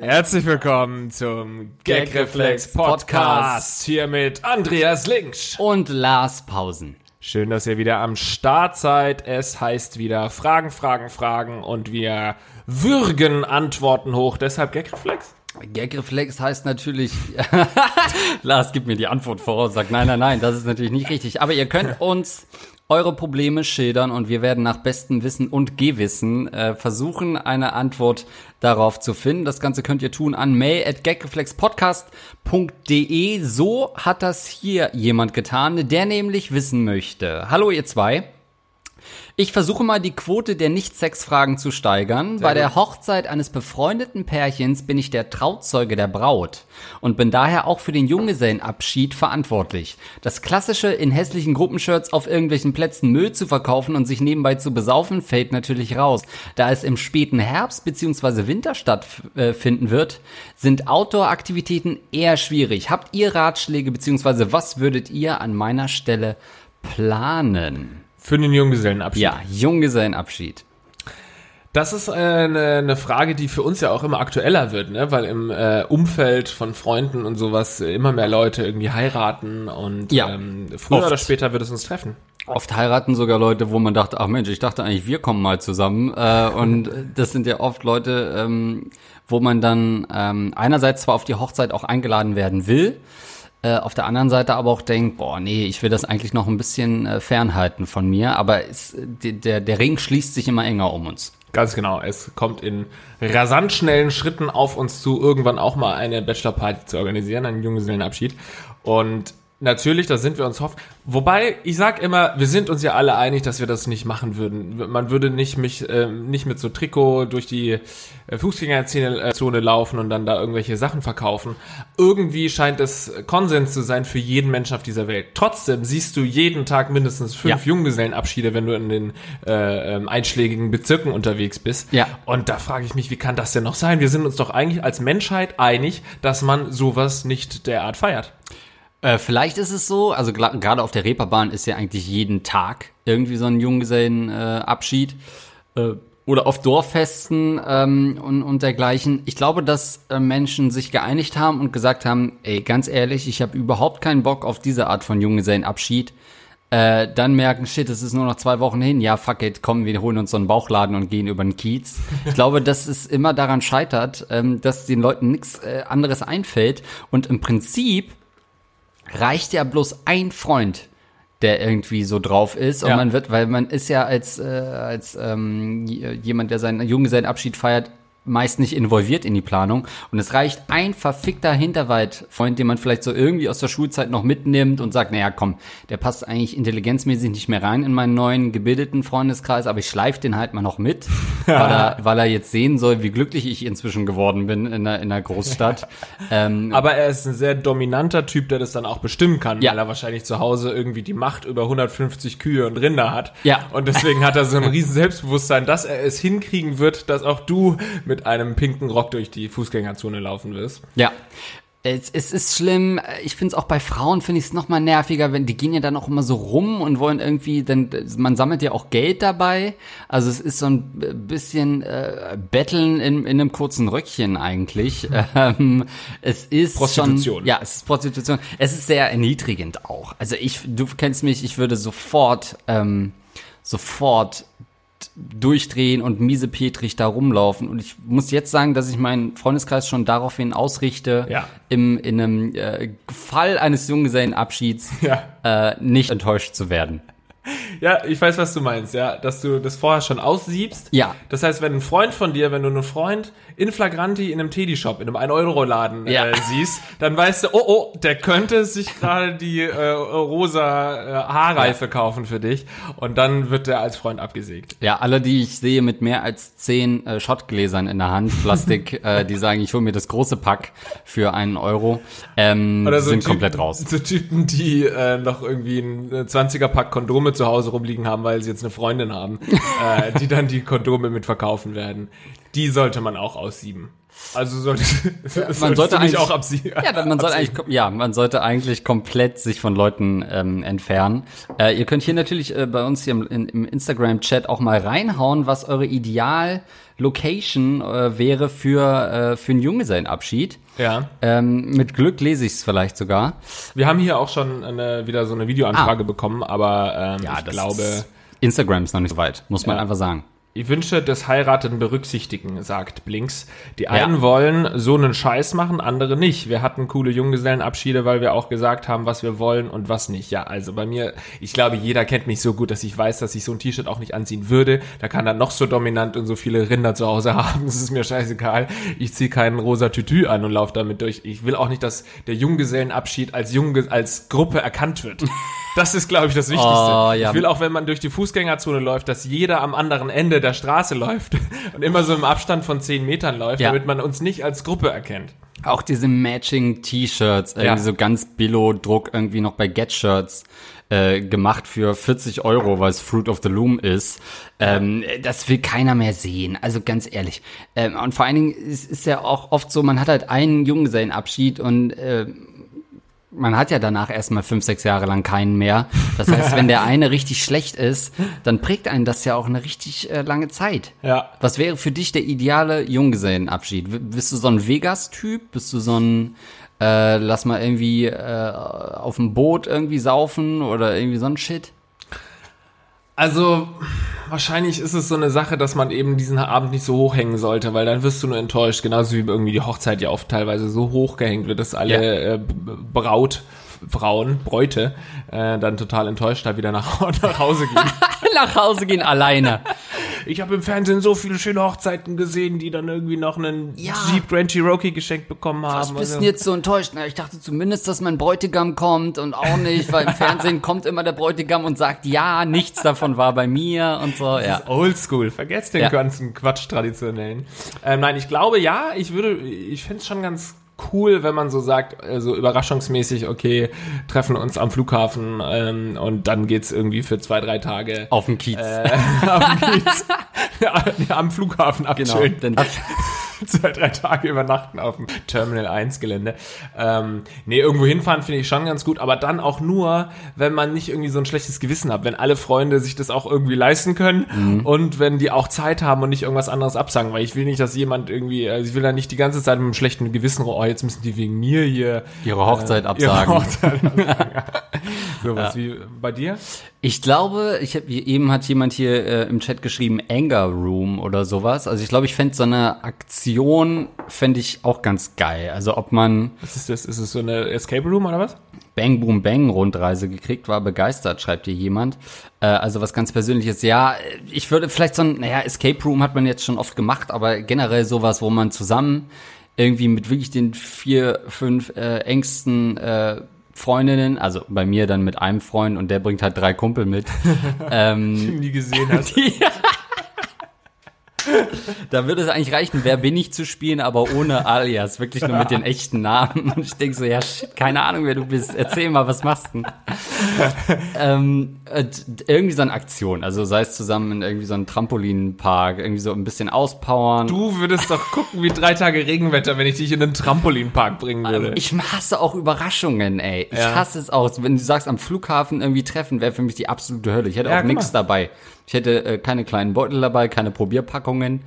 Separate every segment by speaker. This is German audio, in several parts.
Speaker 1: Herzlich willkommen zum Gagreflex Podcast hier mit Andreas Linksch.
Speaker 2: und Lars Pausen.
Speaker 1: Schön, dass ihr wieder am Start seid. Es heißt wieder Fragen, Fragen, Fragen und wir würgen Antworten hoch. Deshalb Gagreflex.
Speaker 2: Gagreflex heißt natürlich, Lars gibt mir die Antwort voraus, sagt nein, nein, nein, das ist natürlich nicht richtig. Aber ihr könnt uns eure Probleme schildern und wir werden nach bestem Wissen und Gewissen äh, versuchen, eine Antwort darauf zu finden. Das Ganze könnt ihr tun an mail.gagreflexpodcast.de. So hat das hier jemand getan, der nämlich wissen möchte. Hallo ihr zwei. Ich versuche mal die Quote der Nicht-Sex-Fragen zu steigern. Bei der Hochzeit eines befreundeten Pärchens bin ich der Trauzeuge der Braut und bin daher auch für den Junggesellenabschied verantwortlich. Das klassische in hässlichen Gruppenshirts auf irgendwelchen Plätzen Müll zu verkaufen und sich nebenbei zu besaufen, fällt natürlich raus. Da es im späten Herbst bzw. Winter stattfinden wird, sind Outdoor-Aktivitäten eher schwierig. Habt ihr Ratschläge bzw. was würdet ihr an meiner Stelle planen?
Speaker 1: Für den Junggesellenabschied.
Speaker 2: Ja, Junggesellenabschied.
Speaker 1: Das ist äh, eine, eine Frage, die für uns ja auch immer aktueller wird, ne? weil im äh, Umfeld von Freunden und sowas immer mehr Leute irgendwie heiraten und
Speaker 2: Ja,
Speaker 1: ähm, früher
Speaker 2: oft.
Speaker 1: oder später wird es uns treffen.
Speaker 2: Oft heiraten sogar Leute, wo man dachte, ach Mensch, ich dachte eigentlich, wir kommen mal zusammen. Äh, und das sind ja oft Leute, ähm, wo man dann ähm, einerseits zwar auf die Hochzeit auch eingeladen werden will, äh, auf der anderen Seite aber auch denkt, boah, nee, ich will das eigentlich noch ein bisschen äh, fernhalten von mir. Aber es, der, der Ring schließt sich immer enger um uns.
Speaker 1: Ganz genau. Es kommt in rasant schnellen Schritten auf uns zu, irgendwann auch mal eine Bachelorparty zu organisieren, einen Junggesellenabschied. Und natürlich, da sind wir uns hoffen. Wobei, ich sag immer, wir sind uns ja alle einig, dass wir das nicht machen würden. Man würde nicht mich, ähm, nicht mit so Trikot durch die äh, Fußgängerzone äh, laufen und dann da irgendwelche Sachen verkaufen. Irgendwie scheint es Konsens zu sein für jeden Menschen auf dieser Welt. Trotzdem siehst du jeden Tag mindestens fünf
Speaker 2: Ja.
Speaker 1: Junggesellenabschiede, wenn du in den äh, ähm, einschlägigen Bezirken unterwegs bist.
Speaker 2: Ja.
Speaker 1: Und da frage ich mich, wie kann das denn noch sein? Wir sind uns doch eigentlich als Menschheit einig, dass man sowas nicht derart feiert.
Speaker 2: Äh, vielleicht ist es so, also gerade auf der Reeperbahn ist ja eigentlich jeden Tag irgendwie so ein Junggesellenabschied. Äh, äh, oder auf Dorffesten ähm, und, und dergleichen. Ich glaube, dass äh, Menschen sich geeinigt haben und gesagt haben, ey, ganz ehrlich, ich habe überhaupt keinen Bock auf diese Art von Junggesellenabschied. Äh, dann merken, shit, es ist nur noch zwei Wochen hin. Ja, fuck it, komm, wir holen uns so einen Bauchladen und gehen über den Kiez. Ich glaube, dass es immer daran scheitert, ähm, dass den Leuten nichts äh, anderes einfällt. Und im Prinzip reicht ja bloß ein Freund, der irgendwie so drauf ist und
Speaker 1: Ja.
Speaker 2: man wird, weil man ist ja als äh, als ähm, jemand, der seinen Junggesellenabschied feiert, meist nicht involviert in die Planung und es reicht ein verfickter Hinterwaldfreund, den man vielleicht so irgendwie aus der Schulzeit noch mitnimmt und sagt, naja, komm, der passt eigentlich intelligenzmäßig nicht mehr rein in meinen neuen gebildeten Freundeskreis, aber ich schleife den halt mal noch mit, weil er, weil er jetzt sehen soll, wie glücklich ich inzwischen geworden bin in der, in der Großstadt. ähm,
Speaker 1: Aber er ist ein sehr dominanter Typ, der das dann auch bestimmen kann,
Speaker 2: Ja.
Speaker 1: weil er wahrscheinlich zu Hause irgendwie die Macht über 150 Kühe und Rinder hat.
Speaker 2: Ja.
Speaker 1: Und deswegen hat er so ein riesen Selbstbewusstsein, dass er es hinkriegen wird, dass auch du mit einem pinken Rock durch die Fußgängerzone laufen wirst.
Speaker 2: Ja. Es, es ist schlimm. Ich finde es auch bei Frauen finde ich es noch mal nerviger, wenn die gehen ja dann auch immer so rum und wollen irgendwie, dann man sammelt ja auch Geld dabei. Also es ist so ein bisschen äh, Betteln in, in einem kurzen Röckchen eigentlich. Ähm, es ist
Speaker 1: Prostitution.
Speaker 2: Schon, ja, es ist Prostitution. Es ist sehr erniedrigend auch. Also ich, du kennst mich, ich würde sofort, ähm, sofort durchdrehen und miesepetrig da rumlaufen. Und ich muss jetzt sagen, dass ich meinen Freundeskreis schon daraufhin ausrichte,
Speaker 1: Ja.
Speaker 2: im, in einem äh, Fall eines Junggesellenabschieds
Speaker 1: Ja.
Speaker 2: äh, nicht enttäuscht zu werden.
Speaker 1: Ja, ich weiß, was du meinst, ja, dass du das vorher schon aussiebst.
Speaker 2: Ja.
Speaker 1: Das heißt, wenn ein Freund von dir, wenn du einen Freund in Flagranti in einem Teddy-Shop, in einem 1-Euro-Laden
Speaker 2: Ja.
Speaker 1: äh, siehst, dann weißt du, oh, oh, der könnte sich gerade die äh, rosa äh, Haarreife kaufen für dich und dann wird der als Freund abgesägt.
Speaker 2: Ja, alle, die ich sehe mit mehr als zehn äh, Schottgläsern in der Hand, Plastik, äh, die sagen, ich hole mir das große Pack für einen Euro, ähm, sind
Speaker 1: Typen-
Speaker 2: komplett raus.
Speaker 1: So Typen, die äh, noch irgendwie ein 20er-Pack Kondome zu Hause rumliegen haben, weil sie jetzt eine Freundin haben, äh, die dann die Kondome mitverkaufen werden. Die sollte man auch aussieben. Also sollte,
Speaker 2: man sollte eigentlich-
Speaker 1: auch absieben.
Speaker 2: Ja, man sollte eigentlich, ja, man sollte eigentlich komplett sich von Leuten ähm, entfernen. Äh, ihr könnt hier natürlich äh, bei uns hier im, im Instagram-Chat auch mal reinhauen, was eure Ideal-Location äh, wäre für, äh, für einen Junggesellenabschied.
Speaker 1: Ja.
Speaker 2: Ähm, mit Glück lese ich es vielleicht sogar.
Speaker 1: Wir haben hier auch schon eine, wieder so eine Videoanfrage bekommen, aber ähm, ich glaube,
Speaker 2: ist- Instagram ist noch nicht so weit, muss man
Speaker 1: Ja.
Speaker 2: einfach sagen.
Speaker 1: Die Wünsche des Heirateten berücksichtigen, sagt Blinks. Die einen wollen so einen Scheiß machen, andere nicht. Wir hatten coole Junggesellenabschiede, weil wir auch gesagt haben, was wir wollen und was nicht. Ja, also bei mir, ich glaube, jeder kennt mich so gut, dass ich weiß, dass ich so ein T-Shirt auch nicht anziehen würde. Da kann er noch so dominant und so viele Rinder zu Hause haben. Das ist mir scheißegal. Ich ziehe keinen rosa Tütü an und laufe damit durch. Ich will auch nicht, dass der Junggesellenabschied als Junge, als Gruppe erkannt wird. Das ist, glaube ich, das Wichtigste.
Speaker 2: Oh, ja.
Speaker 1: Ich will auch, wenn man durch die Fußgängerzone läuft, dass jeder am anderen Ende der Straße läuft und immer so im Abstand von 10 Metern läuft,
Speaker 2: Ja.
Speaker 1: damit man uns nicht als Gruppe erkennt.
Speaker 2: Auch diese Matching T-Shirts, irgendwie
Speaker 1: Ja.
Speaker 2: so ganz Billo-Druck irgendwie noch bei Get-Shirts äh, gemacht für 40 Euro, weil es Fruit of the Loom ist. Ähm, das will keiner mehr sehen, also ganz ehrlich. Ähm, und vor allen Dingen ist, ist ja auch oft so, man hat halt einen Junggesellenabschied und äh, man hat ja danach erstmal fünf, sechs Jahre lang keinen mehr. Das heißt, wenn der eine richtig schlecht ist, dann prägt einen das ja auch eine richtig äh, lange Zeit.
Speaker 1: Ja.
Speaker 2: Was wäre für dich der ideale Junggesellenabschied? Bist du so ein Vegas-Typ? Bist du so ein, äh, lass mal irgendwie äh, auf dem Boot irgendwie saufen oder irgendwie so ein Shit?
Speaker 1: Also, wahrscheinlich ist es so eine Sache, dass man eben diesen Abend nicht so hochhängen sollte, weil dann wirst du nur enttäuscht, genauso wie irgendwie die Hochzeit ja oft teilweise so hoch gehängt wird, dass alle
Speaker 2: Ja.
Speaker 1: äh, Braut, Frauen, Bräute, äh, dann total enttäuscht da wieder nach, nach Hause gehen.
Speaker 2: Nach Hause gehen alleine.
Speaker 1: Ich habe im Fernsehen so viele schöne Hochzeiten gesehen, die dann irgendwie noch einen
Speaker 2: Ja.
Speaker 1: Jeep Grand Cherokee geschenkt bekommen haben.
Speaker 2: Was bist
Speaker 1: Also-
Speaker 2: denn jetzt so enttäuscht? Na, ich dachte zumindest, dass mein Bräutigam kommt und auch nicht, weil im Fernsehen kommt immer der Bräutigam und sagt, ja, nichts davon war bei mir und so, ja.
Speaker 1: Oldschool, vergesst den
Speaker 2: Ja.
Speaker 1: ganzen Quatsch traditionellen. Ähm, nein, ich glaube ja, ich würde, ich find's schon ganz cool, wenn man so sagt, äh, so überraschungsmäßig, okay, treffen uns am Flughafen ähm, und dann geht's irgendwie für zwei, drei Tage
Speaker 2: Auf dem Kiez.
Speaker 1: am, Kiez- ja, am Flughafen
Speaker 2: genau.
Speaker 1: abchillen.
Speaker 2: Denn,
Speaker 1: zwei, drei Tage übernachten auf dem Terminal 1 Gelände. Ähm, nee, irgendwo hinfahren finde ich schon ganz gut, aber dann auch nur, wenn man nicht irgendwie so ein schlechtes Gewissen hat, wenn alle Freunde sich das auch irgendwie leisten können
Speaker 2: Mhm.
Speaker 1: und wenn die auch Zeit haben und nicht irgendwas anderes absagen, weil ich will nicht, dass jemand irgendwie, also ich will da nicht die ganze Zeit mit einem schlechten Gewissen, oh, jetzt müssen die wegen mir hier
Speaker 2: ihre Hochzeit
Speaker 1: ihre
Speaker 2: absagen.
Speaker 1: Hochzeit absagen. Sowas wie bei dir?
Speaker 2: Ich glaube, ich hab, eben hat jemand hier äh, im Chat geschrieben, Anger Room oder sowas. Also ich glaube, ich fände so eine Aktion, fände ich auch ganz geil. Also ob man
Speaker 1: Was ist das? Ist es so eine Escape Room oder was?
Speaker 2: Bang Boom Bang Rundreise gekriegt, war begeistert, schreibt hier jemand. Äh, also was ganz Persönliches. Ja, ich würde vielleicht so ein, naja, Escape Room hat man jetzt schon oft gemacht, aber generell sowas, wo man zusammen irgendwie mit wirklich den vier, fünf äh, engsten äh, Freundinnen, also bei mir dann mit einem Freund und der bringt halt drei Kumpel mit. ähm,
Speaker 1: Nie gesehen hast.
Speaker 2: da würde es eigentlich reichen, wer bin ich zu spielen, aber ohne Alias, wirklich nur mit den echten Namen. Und ich denke so, ja, shit, keine Ahnung, wer du bist. Erzähl mal, was machst du? denn? ähm, äh, irgendwie so eine Aktion, also sei es zusammen in irgendwie so einem Trampolinpark, irgendwie so ein bisschen auspowern.
Speaker 1: Du würdest doch gucken wie drei Tage Regenwetter, wenn ich dich in einen Trampolinpark bringen würde.
Speaker 2: Ich hasse auch Überraschungen, ey. Ich
Speaker 1: Ja.
Speaker 2: hasse es auch. Wenn du sagst, am Flughafen irgendwie treffen, wäre für mich die absolute Hölle. Ich hätte
Speaker 1: Ja,
Speaker 2: auch nichts dabei. Ich hätte äh, keine kleinen Beutel dabei, keine Probierpackungen,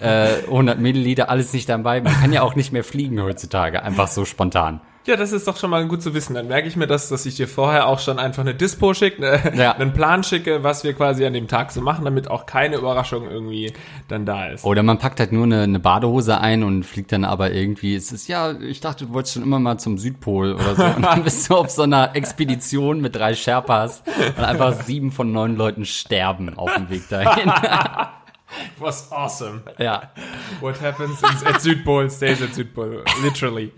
Speaker 2: äh, 100 Milliliter, alles nicht dabei. Man kann ja auch nicht mehr fliegen heutzutage, einfach so spontan.
Speaker 1: Ja, das ist doch schon mal gut zu wissen. Dann merke ich mir das, dass ich dir vorher auch schon einfach eine Dispo schicke, ne,
Speaker 2: Ja.
Speaker 1: einen Plan schicke, was wir quasi an dem Tag so machen, damit auch keine Überraschung irgendwie dann da ist.
Speaker 2: Oder man packt halt nur eine, eine Badehose ein und fliegt dann aber irgendwie, es ist, ja, ich dachte, du wolltest schon immer mal zum Südpol oder so. Und dann bist du auf so einer Expedition mit drei Sherpas und einfach sieben von neun Leuten sterben auf dem Weg dahin.
Speaker 1: Was awesome.
Speaker 2: ja.
Speaker 1: What happens in, at Südpol stays at Südpol. Literally.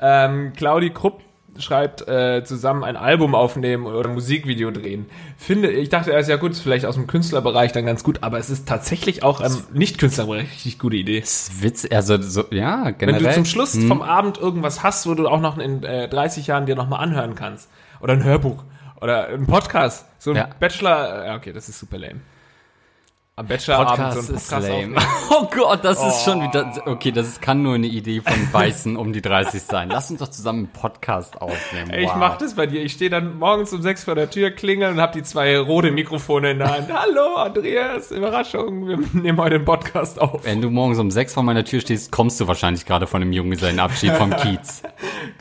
Speaker 1: Ähm, Claudi Krupp schreibt, äh, zusammen ein Album aufnehmen oder ein Musikvideo drehen. Finde, ich dachte erst, ja gut, ist vielleicht aus dem Künstlerbereich dann ganz gut, aber es ist tatsächlich auch im Nicht-Künstlerbereich richtig gute Idee.
Speaker 2: Das ist Witz, also so, ja,
Speaker 1: Wenn
Speaker 2: generell.
Speaker 1: du zum Schluss
Speaker 2: Hm.
Speaker 1: vom Abend irgendwas hast, wo du auch noch in äh, 30 Jahren dir nochmal anhören kannst. Oder ein Hörbuch. Oder ein Podcast. So ein
Speaker 2: Ja.
Speaker 1: Bachelor. äh, okay, das ist super lame. Am Bachelorabend
Speaker 2: Podcast
Speaker 1: so
Speaker 2: ist
Speaker 1: Podcast
Speaker 2: lame. Oh Gott, das ist schon wieder. Okay, das ist, kann nur eine Idee von Weißen um die 30 sein. Lass uns doch zusammen einen Podcast aufnehmen.
Speaker 1: Ey, Ich
Speaker 2: Wow.
Speaker 1: mach das bei dir. Ich stehe dann morgens um sechs vor der Tür, klingeln und hab die zwei rote Mikrofone in der Hand. Hallo, Andreas, Überraschung, wir nehmen heute einen Podcast auf.
Speaker 2: Wenn du morgens um sechs vor meiner Tür stehst, kommst du wahrscheinlich gerade von einem Junggesellenabschied vom Kiez.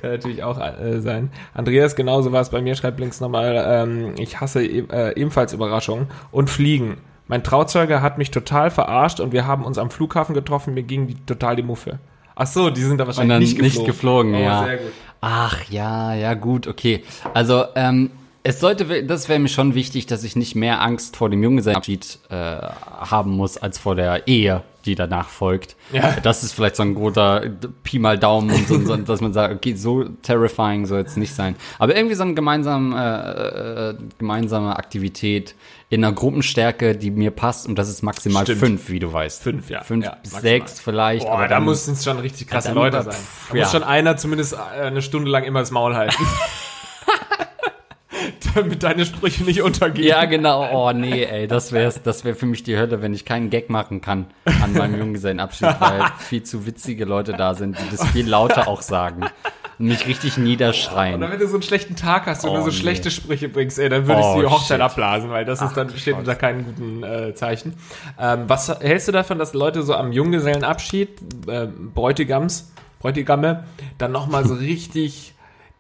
Speaker 1: Kann natürlich auch äh, sein. Andreas, genauso war es bei mir, schreibt links nochmal, ähm, ich hasse äh, ebenfalls Überraschungen und Fliegen. Mein Trauzeuge hat mich total verarscht und wir haben uns am Flughafen getroffen, mir ging die, total die Muffe. Ach so, die sind da wahrscheinlich nicht
Speaker 2: nicht
Speaker 1: geflogen.
Speaker 2: geflogen,
Speaker 1: Oh,
Speaker 2: ja.
Speaker 1: sehr gut.
Speaker 2: Ach ja, ja gut, okay. Also ähm, es sollte, das wäre mir schon wichtig, dass ich nicht mehr Angst vor dem Junggesellenabschied äh, haben muss als vor der Ehe, die danach folgt.
Speaker 1: Ja.
Speaker 2: Das ist vielleicht so ein guter Pi mal Daumen, und so, so, dass man sagt, okay, so terrifying soll es nicht sein. Aber irgendwie so eine gemeinsame, äh, äh, gemeinsame Aktivität in einer Gruppenstärke, die mir passt und das ist maximal
Speaker 1: Stimmt.
Speaker 2: fünf, wie du weißt.
Speaker 1: Fünf, ja.
Speaker 2: Fünf
Speaker 1: Ja,
Speaker 2: sechs vielleicht.
Speaker 1: Boah, aber da müssen es schon richtig krasse Leute sein. Da muss
Speaker 2: ja.
Speaker 1: schon einer zumindest eine Stunde lang immer das Maul halten. Damit deine Sprüche nicht untergehen.
Speaker 2: Ja, genau. Oh nee, ey, das wäre das wär für mich die Hölle, wenn ich keinen Gag machen kann an meinem Junggesellenabschied, weil viel zu witzige Leute da sind, die das viel lauter auch sagen und mich richtig niederschreien.
Speaker 1: Oder wenn du so einen schlechten Tag hast und
Speaker 2: Oh,
Speaker 1: nur so
Speaker 2: nee.
Speaker 1: schlechte Sprüche bringst, ey, dann würde ich
Speaker 2: Oh,
Speaker 1: die Hochzeit
Speaker 2: shit.
Speaker 1: abblasen, weil das ist dann steht unter keinem guten äh, Zeichen. Ähm, was hältst du davon, dass Leute so am Junggesellenabschied, äh, Bräutigams, Bräutigame, dann nochmal so richtig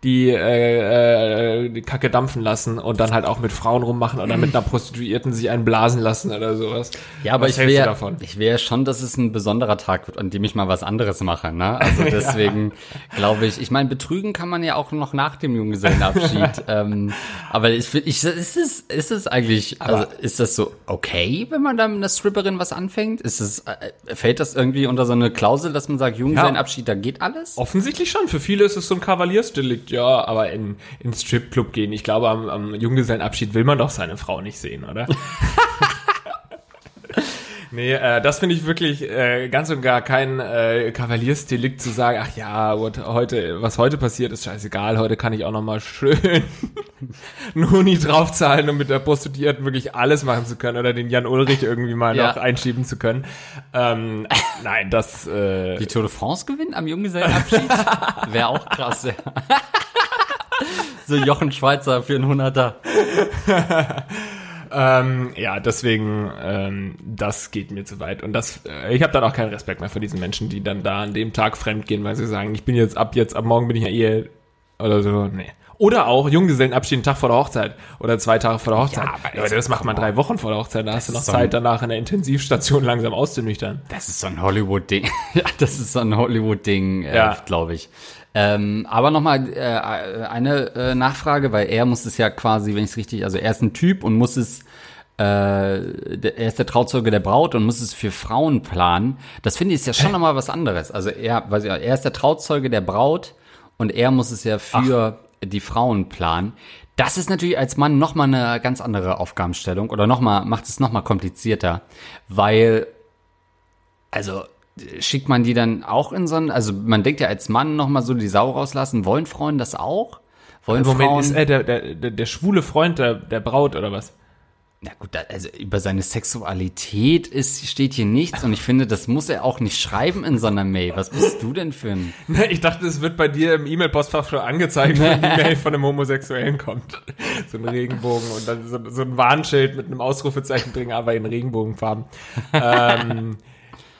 Speaker 1: die, äh, äh, die Kacke dampfen lassen und dann halt auch mit Frauen rummachen oder mit einer Prostituierten sich einen blasen lassen oder sowas.
Speaker 2: Ja, aber
Speaker 1: Was
Speaker 2: ich wäre
Speaker 1: davon?
Speaker 2: ich wäre schon, dass es ein besonderer Tag wird, an dem ich mal was anderes mache, ne? Also deswegen glaube ich, ich meine, betrügen kann man ja auch noch nach dem Junggesellenabschied. ähm, aber ich finde, ich, ist es, ist es eigentlich, also ist das so okay, wenn man da mit einer Stripperin was anfängt? Ist es, äh, fällt das irgendwie unter so eine Klausel, dass man sagt, Junggesellenabschied, da geht alles?
Speaker 1: Offensichtlich schon. Für viele ist es so ein Kavaliersdelikt, ja, aber in, in Stripclub gehen. Ich glaube, am, am Junggesellenabschied will man doch seine Frau nicht sehen, oder? nee, äh, das finde ich wirklich äh, ganz und gar kein äh, Kavaliersdelikt zu sagen, ach ja, what, heute, was heute passiert, ist scheißegal, heute kann ich auch noch mal schön einen Huni draufzahlen, um mit der Prostituierten wirklich alles machen zu können oder den Jan Ulrich irgendwie mal
Speaker 2: Ja.
Speaker 1: noch einschieben zu können. Ähm, nein, das äh,
Speaker 2: Die Tour de France gewinnen am Junggesellenabschied? Wäre auch krass, ja. So Jochen Schweizer für einen Hunderter.
Speaker 1: Ähm, ja, deswegen, ähm, das geht mir zu weit. Und das, äh, ich habe dann auch keinen Respekt mehr vor diesen Menschen, die dann da an dem Tag fremd gehen, weil sie sagen, ich bin jetzt ab jetzt, ab morgen bin ich ja Ehe oder so. Nee. Oder auch Junggesellenabschied einen Tag vor der Hochzeit oder zwei Tage vor der Hochzeit.
Speaker 2: Ja, aber jetzt-
Speaker 1: das macht man drei Wochen vor der Hochzeit. Da hast du noch
Speaker 2: so
Speaker 1: Zeit, danach in der Intensivstation langsam auszunüchtern.
Speaker 2: Das ist so ein Hollywood-Ding. ja, das ist so ein Hollywood-Ding, äh,
Speaker 1: Ja.
Speaker 2: glaube ich. Ähm, aber nochmal äh, eine äh, Nachfrage, weil er muss es ja quasi, wenn ich es richtig, also er ist ein Typ und muss es, äh, er ist der Trauzeuge der Braut und muss es für Frauen planen. Das finde ich ist ja schon nochmal was anderes. Also er, weiß ich, er ist der Trauzeuge der Braut und er muss es ja für die Frauen planen. Das ist natürlich als Mann nochmal eine ganz andere Aufgabenstellung oder nochmal, macht es nochmal komplizierter, weil also äh, schickt man die dann auch in so ein, also man denkt ja als Mann nochmal so die Sau rauslassen, wollen Frauen das auch? Wollen
Speaker 1: Moment,
Speaker 2: Frauen,
Speaker 1: ist der, der, der, der schwule Freund der, der Braut oder was?
Speaker 2: Na gut, also über seine Sexualität ist, steht hier nichts und ich finde, das muss er auch nicht schreiben in so einer Mail. Was bist du denn für ein,
Speaker 1: Ich dachte, es wird bei dir im E-Mail-Postfach schon angezeigt, wenn die Mail von einem Homosexuellen kommt. So ein Regenbogen und dann so, so ein Warnschild mit einem Ausrufezeichen drin, aber in Regenbogenfarben. ähm,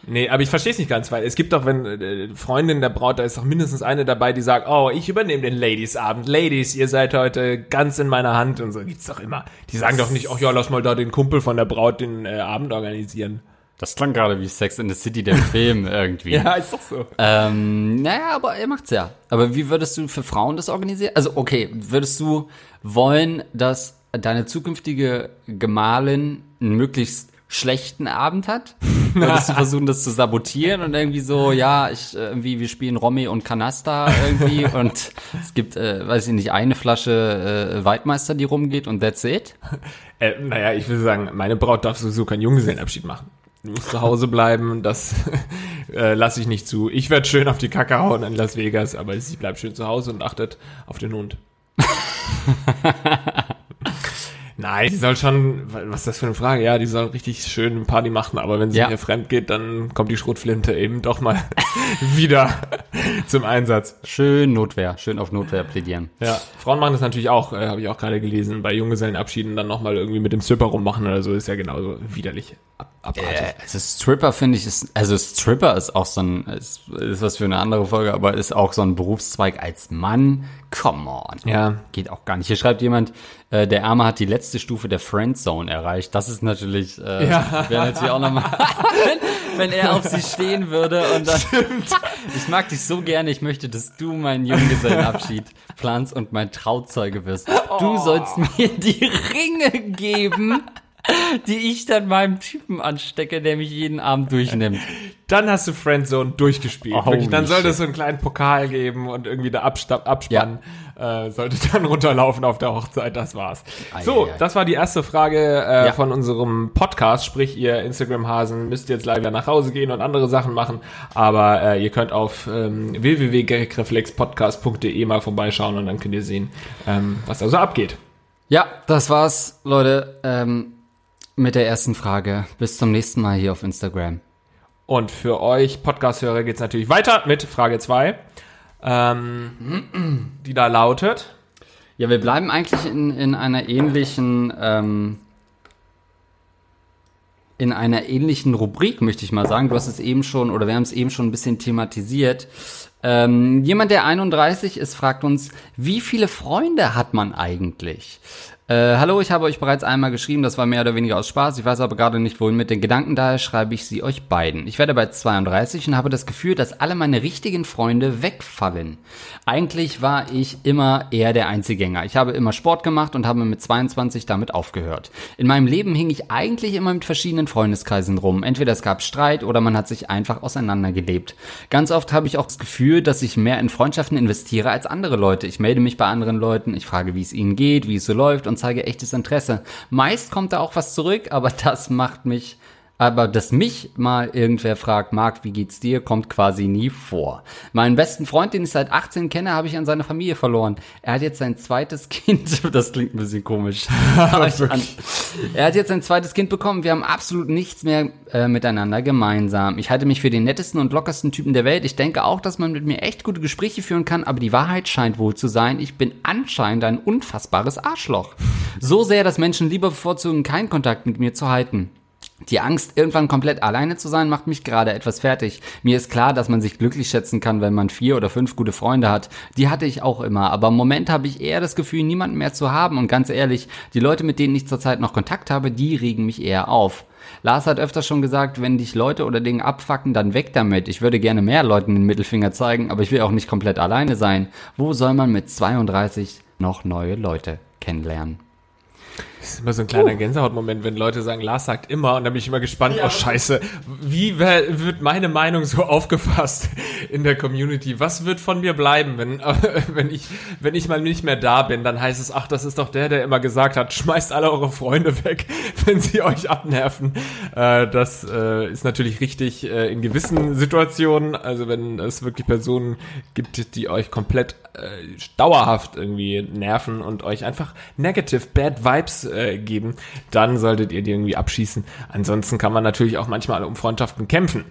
Speaker 1: nee, aber ich verstehe es nicht ganz, weil es gibt doch, wenn äh, Freundin der Braut, da ist doch mindestens eine dabei, die sagt, oh, ich übernehme den Ladies-Abend. Ladies, ihr seid heute ganz in meiner Hand und so gibt's doch immer. Die sagen doch nicht, ach ja, lass mal da den Kumpel von der Braut den äh, Abend organisieren.
Speaker 2: das klang gerade wie Sex in the City, der Film irgendwie.
Speaker 1: Ja, ist doch so.
Speaker 2: Ähm, naja, aber er macht's ja. Aber wie würdest du für Frauen das organisieren? Also, okay, würdest du wollen, dass deine zukünftige Gemahlin möglichst schlechten Abend hat? Würdest du versuchen, das zu sabotieren und irgendwie so, ja, ich, äh, irgendwie, wir spielen Romy und Canasta irgendwie und es gibt, äh, weiß ich nicht, eine Flasche äh, Waldmeister, die rumgeht und that's it?
Speaker 1: Äh, naja, ich will sagen, meine Braut darf sowieso keinen Junggesellenabschied machen. Du musst zu Hause bleiben, das äh, lasse ich nicht zu. Ich werde schön auf die Kacke hauen in Las Vegas, aber sie bleibt schön zu Hause und achtet auf den Hund. Nein, die soll schon, was ist das für eine Frage? Ja, die soll richtig schön Party machen, aber wenn sie
Speaker 2: Ja.
Speaker 1: mir fremd geht, dann kommt die Schrotflinte eben doch mal wieder zum Einsatz.
Speaker 2: Schön Notwehr, schön auf Notwehr plädieren.
Speaker 1: Ja, Frauen machen das natürlich auch, äh, habe ich auch gerade gelesen, bei Junggesellenabschieden dann nochmal irgendwie mit dem Stripper rummachen oder so, ist ja genauso widerlich abartig.
Speaker 2: Äh, also Stripper finde ich ist, also Stripper ist auch so ein, ist, ist was für eine andere Folge, aber ist auch so ein Berufszweig als Mann. Come on.
Speaker 1: Ja.
Speaker 2: Geht auch gar nicht. Hier schreibt jemand, äh, der Arme hat die letzte Stufe der Friendzone erreicht. Das ist natürlich, äh,
Speaker 1: Ja.
Speaker 2: wäre natürlich auch nochmal, wenn, wenn er auf sie stehen würde und dann, ich mag dich so gerne, ich möchte, dass du meinen Junggesellenabschied planst und mein Trauzeuge wirst. Du sollst mir die Ringe geben die ich dann meinem Typen anstecke, der mich jeden Abend durchnimmt.
Speaker 1: Dann hast du Friendzone durchgespielt.
Speaker 2: Oh,
Speaker 1: Wirklich, dann sollte
Speaker 2: shit.
Speaker 1: es so einen kleinen Pokal geben und irgendwie der Absta Abspann äh, sollte dann runterlaufen auf der Hochzeit. Das war's. so,
Speaker 2: ei, ei.
Speaker 1: das war die erste Frage äh,
Speaker 2: Ja.
Speaker 1: von unserem Podcast. Sprich, ihr Instagram-Hasen müsst jetzt leider nach Hause gehen und andere Sachen machen. Aber äh, ihr könnt auf ähm, www.gereckreflexpodcast.de mal vorbeischauen und dann könnt ihr sehen, ähm, was da so abgeht.
Speaker 2: Ja, das war's, Leute, ähm, mit der ersten Frage. Bis zum nächsten Mal hier auf Instagram.
Speaker 1: Und für euch Podcast-Hörer geht's natürlich weiter mit Frage 2, ähm, die da lautet.
Speaker 2: Ja, wir bleiben eigentlich in, in einer ähnlichen, ähm, in einer ähnlichen Rubrik, möchte ich mal sagen. Du hast es eben schon, oder wir haben es eben schon ein bisschen thematisiert. Ähm, jemand, der 31 ist, fragt uns, wie viele Freunde hat man eigentlich? Äh, hallo, ich habe euch bereits einmal geschrieben, das war mehr oder weniger aus Spaß. Ich weiß aber gerade nicht, wohin mit den Gedanken, daher schreibe ich sie euch beiden. Ich werde bei 32 und habe das Gefühl, dass alle meine richtigen Freunde wegfallen. Eigentlich war ich immer eher der Einzelgänger. Ich habe immer Sport gemacht und habe mit 22 damit aufgehört. In meinem Leben hing ich eigentlich immer mit verschiedenen Freundeskreisen rum. Entweder es gab Streit oder man hat sich einfach auseinandergelebt. Ganz oft habe ich auch das Gefühl, dass ich mehr in Freundschaften investiere als andere Leute. Ich melde mich bei anderen Leuten, ich frage, wie es ihnen geht, wie es so läuft und zeige echtes Interesse. Meist kommt da auch was zurück, aber das macht mich aber dass mich mal irgendwer fragt, Marc, wie geht's dir, kommt quasi nie vor. Meinen besten Freund, den ich seit 18 kenne, habe ich an seine Familie verloren. Er hat jetzt sein zweites Kind, das klingt ein bisschen komisch. An, er hat jetzt sein zweites Kind bekommen. Wir haben absolut nichts mehr äh, miteinander gemeinsam. Ich halte mich für den nettesten und lockersten Typen der Welt. Ich denke auch, dass man mit mir echt gute Gespräche führen kann, aber die Wahrheit scheint wohl zu sein, ich bin anscheinend ein unfassbares Arschloch. So sehr, dass Menschen lieber bevorzugen, keinen Kontakt mit mir zu halten. Die Angst, irgendwann komplett alleine zu sein, macht mich gerade etwas fertig. Mir ist klar, dass man sich glücklich schätzen kann, wenn man vier oder fünf gute Freunde hat. Die hatte ich auch immer. Aber im Moment habe ich eher das Gefühl, niemanden mehr zu haben. Und ganz ehrlich, die Leute, mit denen ich zurzeit noch Kontakt habe, die regen mich eher auf. Lars hat öfter schon gesagt, wenn dich Leute oder Dinge abfacken, dann weg damit. Ich würde gerne mehr Leuten den Mittelfinger zeigen, aber ich will auch nicht komplett alleine sein. Wo soll man mit 32 noch neue Leute kennenlernen?
Speaker 1: Das ist immer so ein kleiner Gänsehautmoment, wenn Leute sagen, Lars sagt immer, und dann bin ich immer gespannt, oh scheiße, wie wird meine Meinung so aufgefasst in der Community? Was wird von mir bleiben, wenn, wenn, ich, wenn ich mal nicht mehr da bin? Dann heißt es, ach, das ist doch der, der immer gesagt hat, schmeißt alle eure Freunde weg, wenn sie euch abnerven. Äh, das äh, ist natürlich richtig äh, in gewissen Situationen, also wenn es wirklich Personen gibt, die euch komplett äh, dauerhaft irgendwie nerven und euch einfach negative, bad Vibes äh, geben, dann solltet ihr die irgendwie abschießen. Ansonsten kann man natürlich auch manchmal um Freundschaften kämpfen.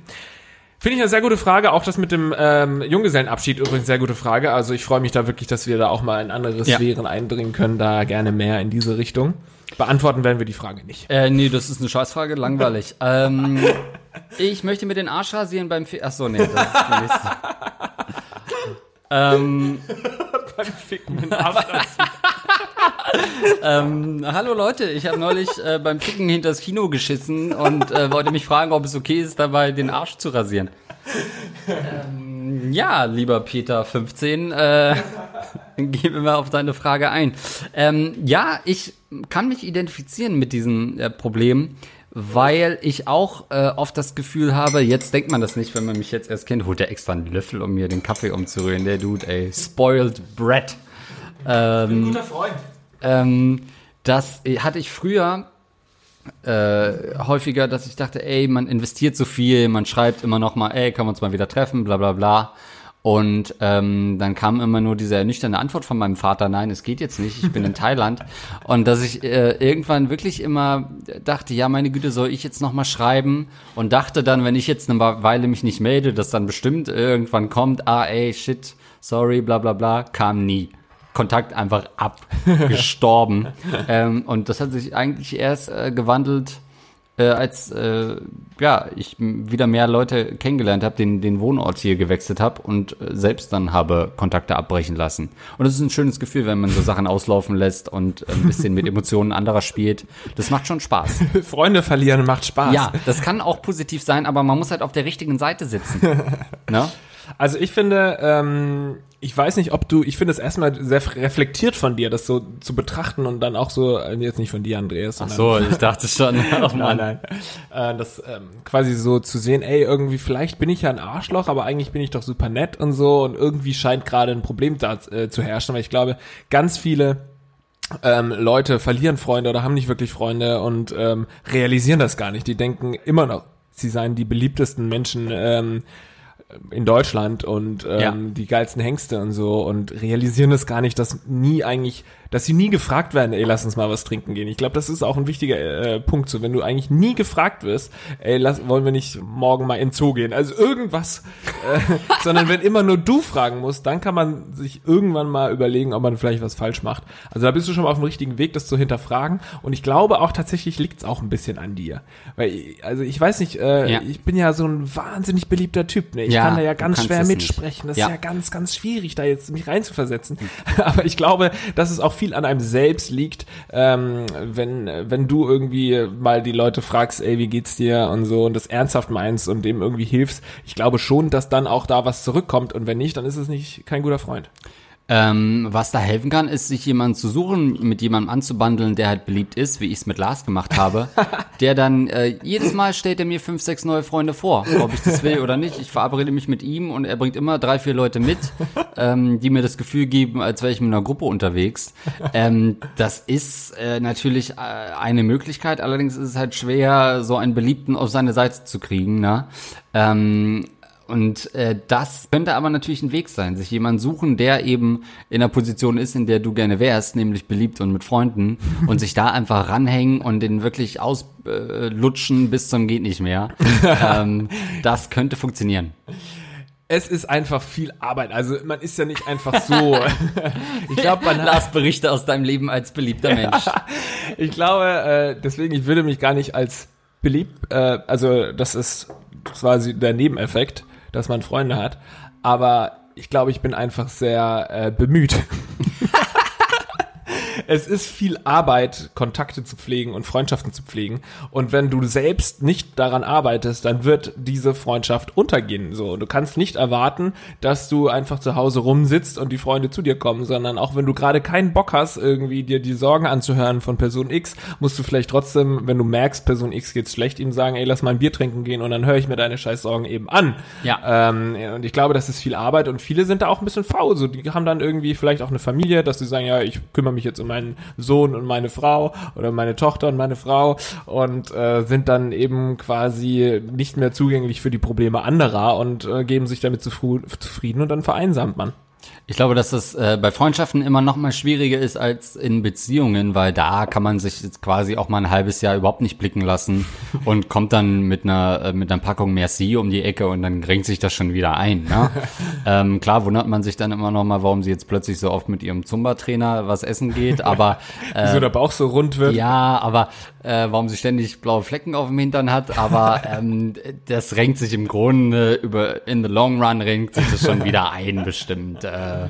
Speaker 1: Finde ich eine sehr gute Frage. Auch das mit dem ähm, Junggesellenabschied übrigens sehr gute Frage. Also ich freue mich da wirklich, dass wir da auch mal in andere
Speaker 2: Ja.
Speaker 1: Sphären eindringen können, da gerne mehr in diese Richtung. Beantworten werden wir die Frage nicht.
Speaker 2: Äh, nee, das ist eine Scheißfrage, langweilig. ähm, ich möchte mir den Arsch rasieren beim Fe Ach so, nee, das ist die nächste. ähm,
Speaker 1: Beim Ficken Abstand.
Speaker 2: ähm, hallo Leute, ich habe neulich äh, beim Ficken hinters Kino geschissen und äh, wollte mich fragen, ob es okay ist, dabei den Arsch zu rasieren. Ähm, ja, lieber Peter 15, äh, mir mal auf deine Frage ein. Ähm, ja, ich kann mich identifizieren mit diesem äh, Problem, weil ich auch äh, oft das Gefühl habe, jetzt denkt man das nicht, wenn man mich jetzt erst kennt, holt er extra einen Löffel, um mir den Kaffee umzurühren, der Dude, ey, spoiled bread. Ähm,
Speaker 1: Guter Freund.
Speaker 2: ähm, das hatte ich früher äh, häufiger, dass ich dachte, ey, man investiert so viel, man schreibt immer noch mal, ey, können wir uns mal wieder treffen, bla bla bla. Und ähm, dann kam immer nur diese ernüchternde Antwort von meinem Vater, nein, es geht jetzt nicht, ich bin in Thailand. Und dass ich äh, irgendwann wirklich immer dachte, ja, meine Güte, soll ich jetzt nochmal schreiben? Und dachte dann, wenn ich jetzt eine Weile mich nicht melde, dass dann bestimmt irgendwann kommt, ah, ey, shit, sorry, bla bla bla, kam nie. Kontakt einfach abgestorben. ähm, und das hat sich eigentlich erst äh, gewandelt, äh, als äh, ja ich wieder mehr Leute kennengelernt habe, den den Wohnort hier gewechselt habe und äh, selbst dann habe Kontakte abbrechen lassen. Und es ist ein schönes Gefühl, wenn man so Sachen auslaufen lässt und ein bisschen mit Emotionen anderer spielt. Das macht schon Spaß.
Speaker 1: Freunde verlieren macht Spaß.
Speaker 2: Ja, das kann auch positiv sein, aber man muss halt auf der richtigen Seite sitzen. ne?
Speaker 1: Also ich finde, ähm, ich weiß nicht, ob du, ich finde es erstmal sehr reflektiert von dir, das so zu betrachten und dann auch so, äh, jetzt nicht von dir, Andreas.
Speaker 2: Ach so, ich dachte schon.
Speaker 1: Oh nein, nein. Äh, das ähm, quasi so zu sehen, ey, irgendwie, vielleicht bin ich ja ein Arschloch, aber eigentlich bin ich doch super nett und so und irgendwie scheint gerade ein Problem da äh, zu herrschen, weil ich glaube, ganz viele ähm, Leute verlieren Freunde oder haben nicht wirklich Freunde und ähm, realisieren das gar nicht. Die denken immer noch, sie seien die beliebtesten Menschen ähm, in Deutschland und ähm, ja. die geilsten Hengste und so und realisieren das gar nicht, dass nie eigentlich dass sie nie gefragt werden, ey, lass uns mal was trinken gehen. Ich glaube, das ist auch ein wichtiger äh, Punkt, so wenn du eigentlich nie gefragt wirst, ey, lass, wollen wir nicht morgen mal in Zoo gehen? Also irgendwas, äh, sondern wenn immer nur du fragen musst, dann kann man sich irgendwann mal überlegen, ob man vielleicht was falsch macht. Also da bist du schon mal auf dem richtigen Weg, das zu hinterfragen. Und ich glaube auch tatsächlich liegt es auch ein bisschen an dir, weil also ich weiß nicht, äh, ja. ich bin ja so ein wahnsinnig beliebter Typ. Ne? Ich ja, kann da ja ganz schwer mitsprechen. Das ja. ist ja ganz, ganz schwierig, da jetzt mich reinzuversetzen. Aber ich glaube, dass es auch viel viel an einem selbst liegt, ähm, wenn, wenn du irgendwie mal die Leute fragst, ey, wie geht's dir und so und das ernsthaft meinst und dem irgendwie hilfst. Ich glaube schon, dass dann auch da was zurückkommt und wenn nicht, dann ist es nicht kein guter Freund.
Speaker 2: Ähm, was da helfen kann, ist, sich jemanden zu suchen, mit jemandem anzubandeln, der halt beliebt ist, wie ich es mit Lars gemacht habe. der dann, äh, jedes Mal stellt er mir fünf, sechs neue Freunde vor, ob ich das will oder nicht. Ich verabrede mich mit ihm und er bringt immer drei, vier Leute mit, ähm, die mir das Gefühl geben, als wäre ich mit einer Gruppe unterwegs. Ähm, das ist äh, natürlich äh, eine Möglichkeit, allerdings ist es halt schwer, so einen Beliebten auf seine Seite zu kriegen. Ne? Ähm, und äh, das könnte aber natürlich ein Weg sein, sich jemanden suchen, der eben in der Position ist, in der du gerne wärst, nämlich beliebt und mit Freunden und sich da einfach ranhängen und den wirklich auslutschen äh, bis zum geht nicht mehr. ähm, das könnte funktionieren.
Speaker 1: Es ist einfach viel Arbeit. Also man ist ja nicht einfach so.
Speaker 2: ich glaube, man Lars Berichte aus deinem Leben als beliebter Mensch.
Speaker 1: ich glaube, äh, deswegen ich würde mich gar nicht als beliebt. Äh, also das ist quasi der Nebeneffekt dass man Freunde hat. Aber ich glaube, ich bin einfach sehr äh, bemüht. es ist viel Arbeit, Kontakte zu pflegen und Freundschaften zu pflegen. Und wenn du selbst nicht daran arbeitest, dann wird diese Freundschaft untergehen. So, du kannst nicht erwarten, dass du einfach zu Hause rumsitzt und die Freunde zu dir kommen, sondern auch wenn du gerade keinen Bock hast, irgendwie dir die Sorgen anzuhören von Person X, musst du vielleicht trotzdem, wenn du merkst, Person X geht's schlecht, ihm sagen, ey, lass mal ein Bier trinken gehen und dann höre ich mir deine scheiß Sorgen eben an. Ja. Ähm, und ich glaube, das ist viel Arbeit und viele sind da auch ein bisschen faul. So, die haben dann irgendwie vielleicht auch eine Familie, dass sie sagen, ja, ich kümmere mich jetzt um meinen Sohn und meine Frau oder meine Tochter und meine Frau und äh, sind dann eben quasi nicht mehr zugänglich für die Probleme anderer und äh, geben sich damit zufrieden und dann vereinsamt man.
Speaker 2: Ich glaube, dass das äh, bei Freundschaften immer noch mal schwieriger ist als in Beziehungen, weil da kann man sich jetzt quasi auch mal ein halbes Jahr überhaupt nicht blicken lassen und kommt dann mit einer äh, mit einer Packung Merci um die Ecke und dann renkt sich das schon wieder ein. Ne? ähm, klar wundert man sich dann immer noch mal, warum sie jetzt plötzlich so oft mit ihrem Zumba-Trainer was essen geht, aber
Speaker 1: äh, wieso der Bauch so rund wird.
Speaker 2: Ja, aber äh, warum sie ständig blaue Flecken auf dem Hintern hat, aber ähm, das renkt sich im Grunde über in the long run renkt sich das schon wieder ein bestimmt. Äh,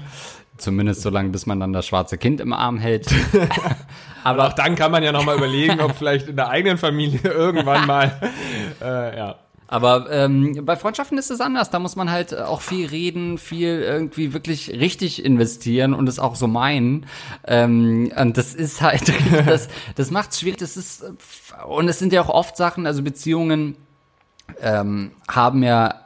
Speaker 2: zumindest so lange, bis man dann das schwarze Kind im Arm hält.
Speaker 1: Aber auch dann kann man ja noch mal überlegen, ob vielleicht in der eigenen Familie irgendwann mal, äh, ja.
Speaker 2: Aber ähm, bei Freundschaften ist es anders. Da muss man halt auch viel reden, viel irgendwie wirklich richtig investieren und es auch so meinen. Ähm, und das ist halt, das, das macht es schwierig. Das ist, und es sind ja auch oft Sachen, also Beziehungen ähm, haben ja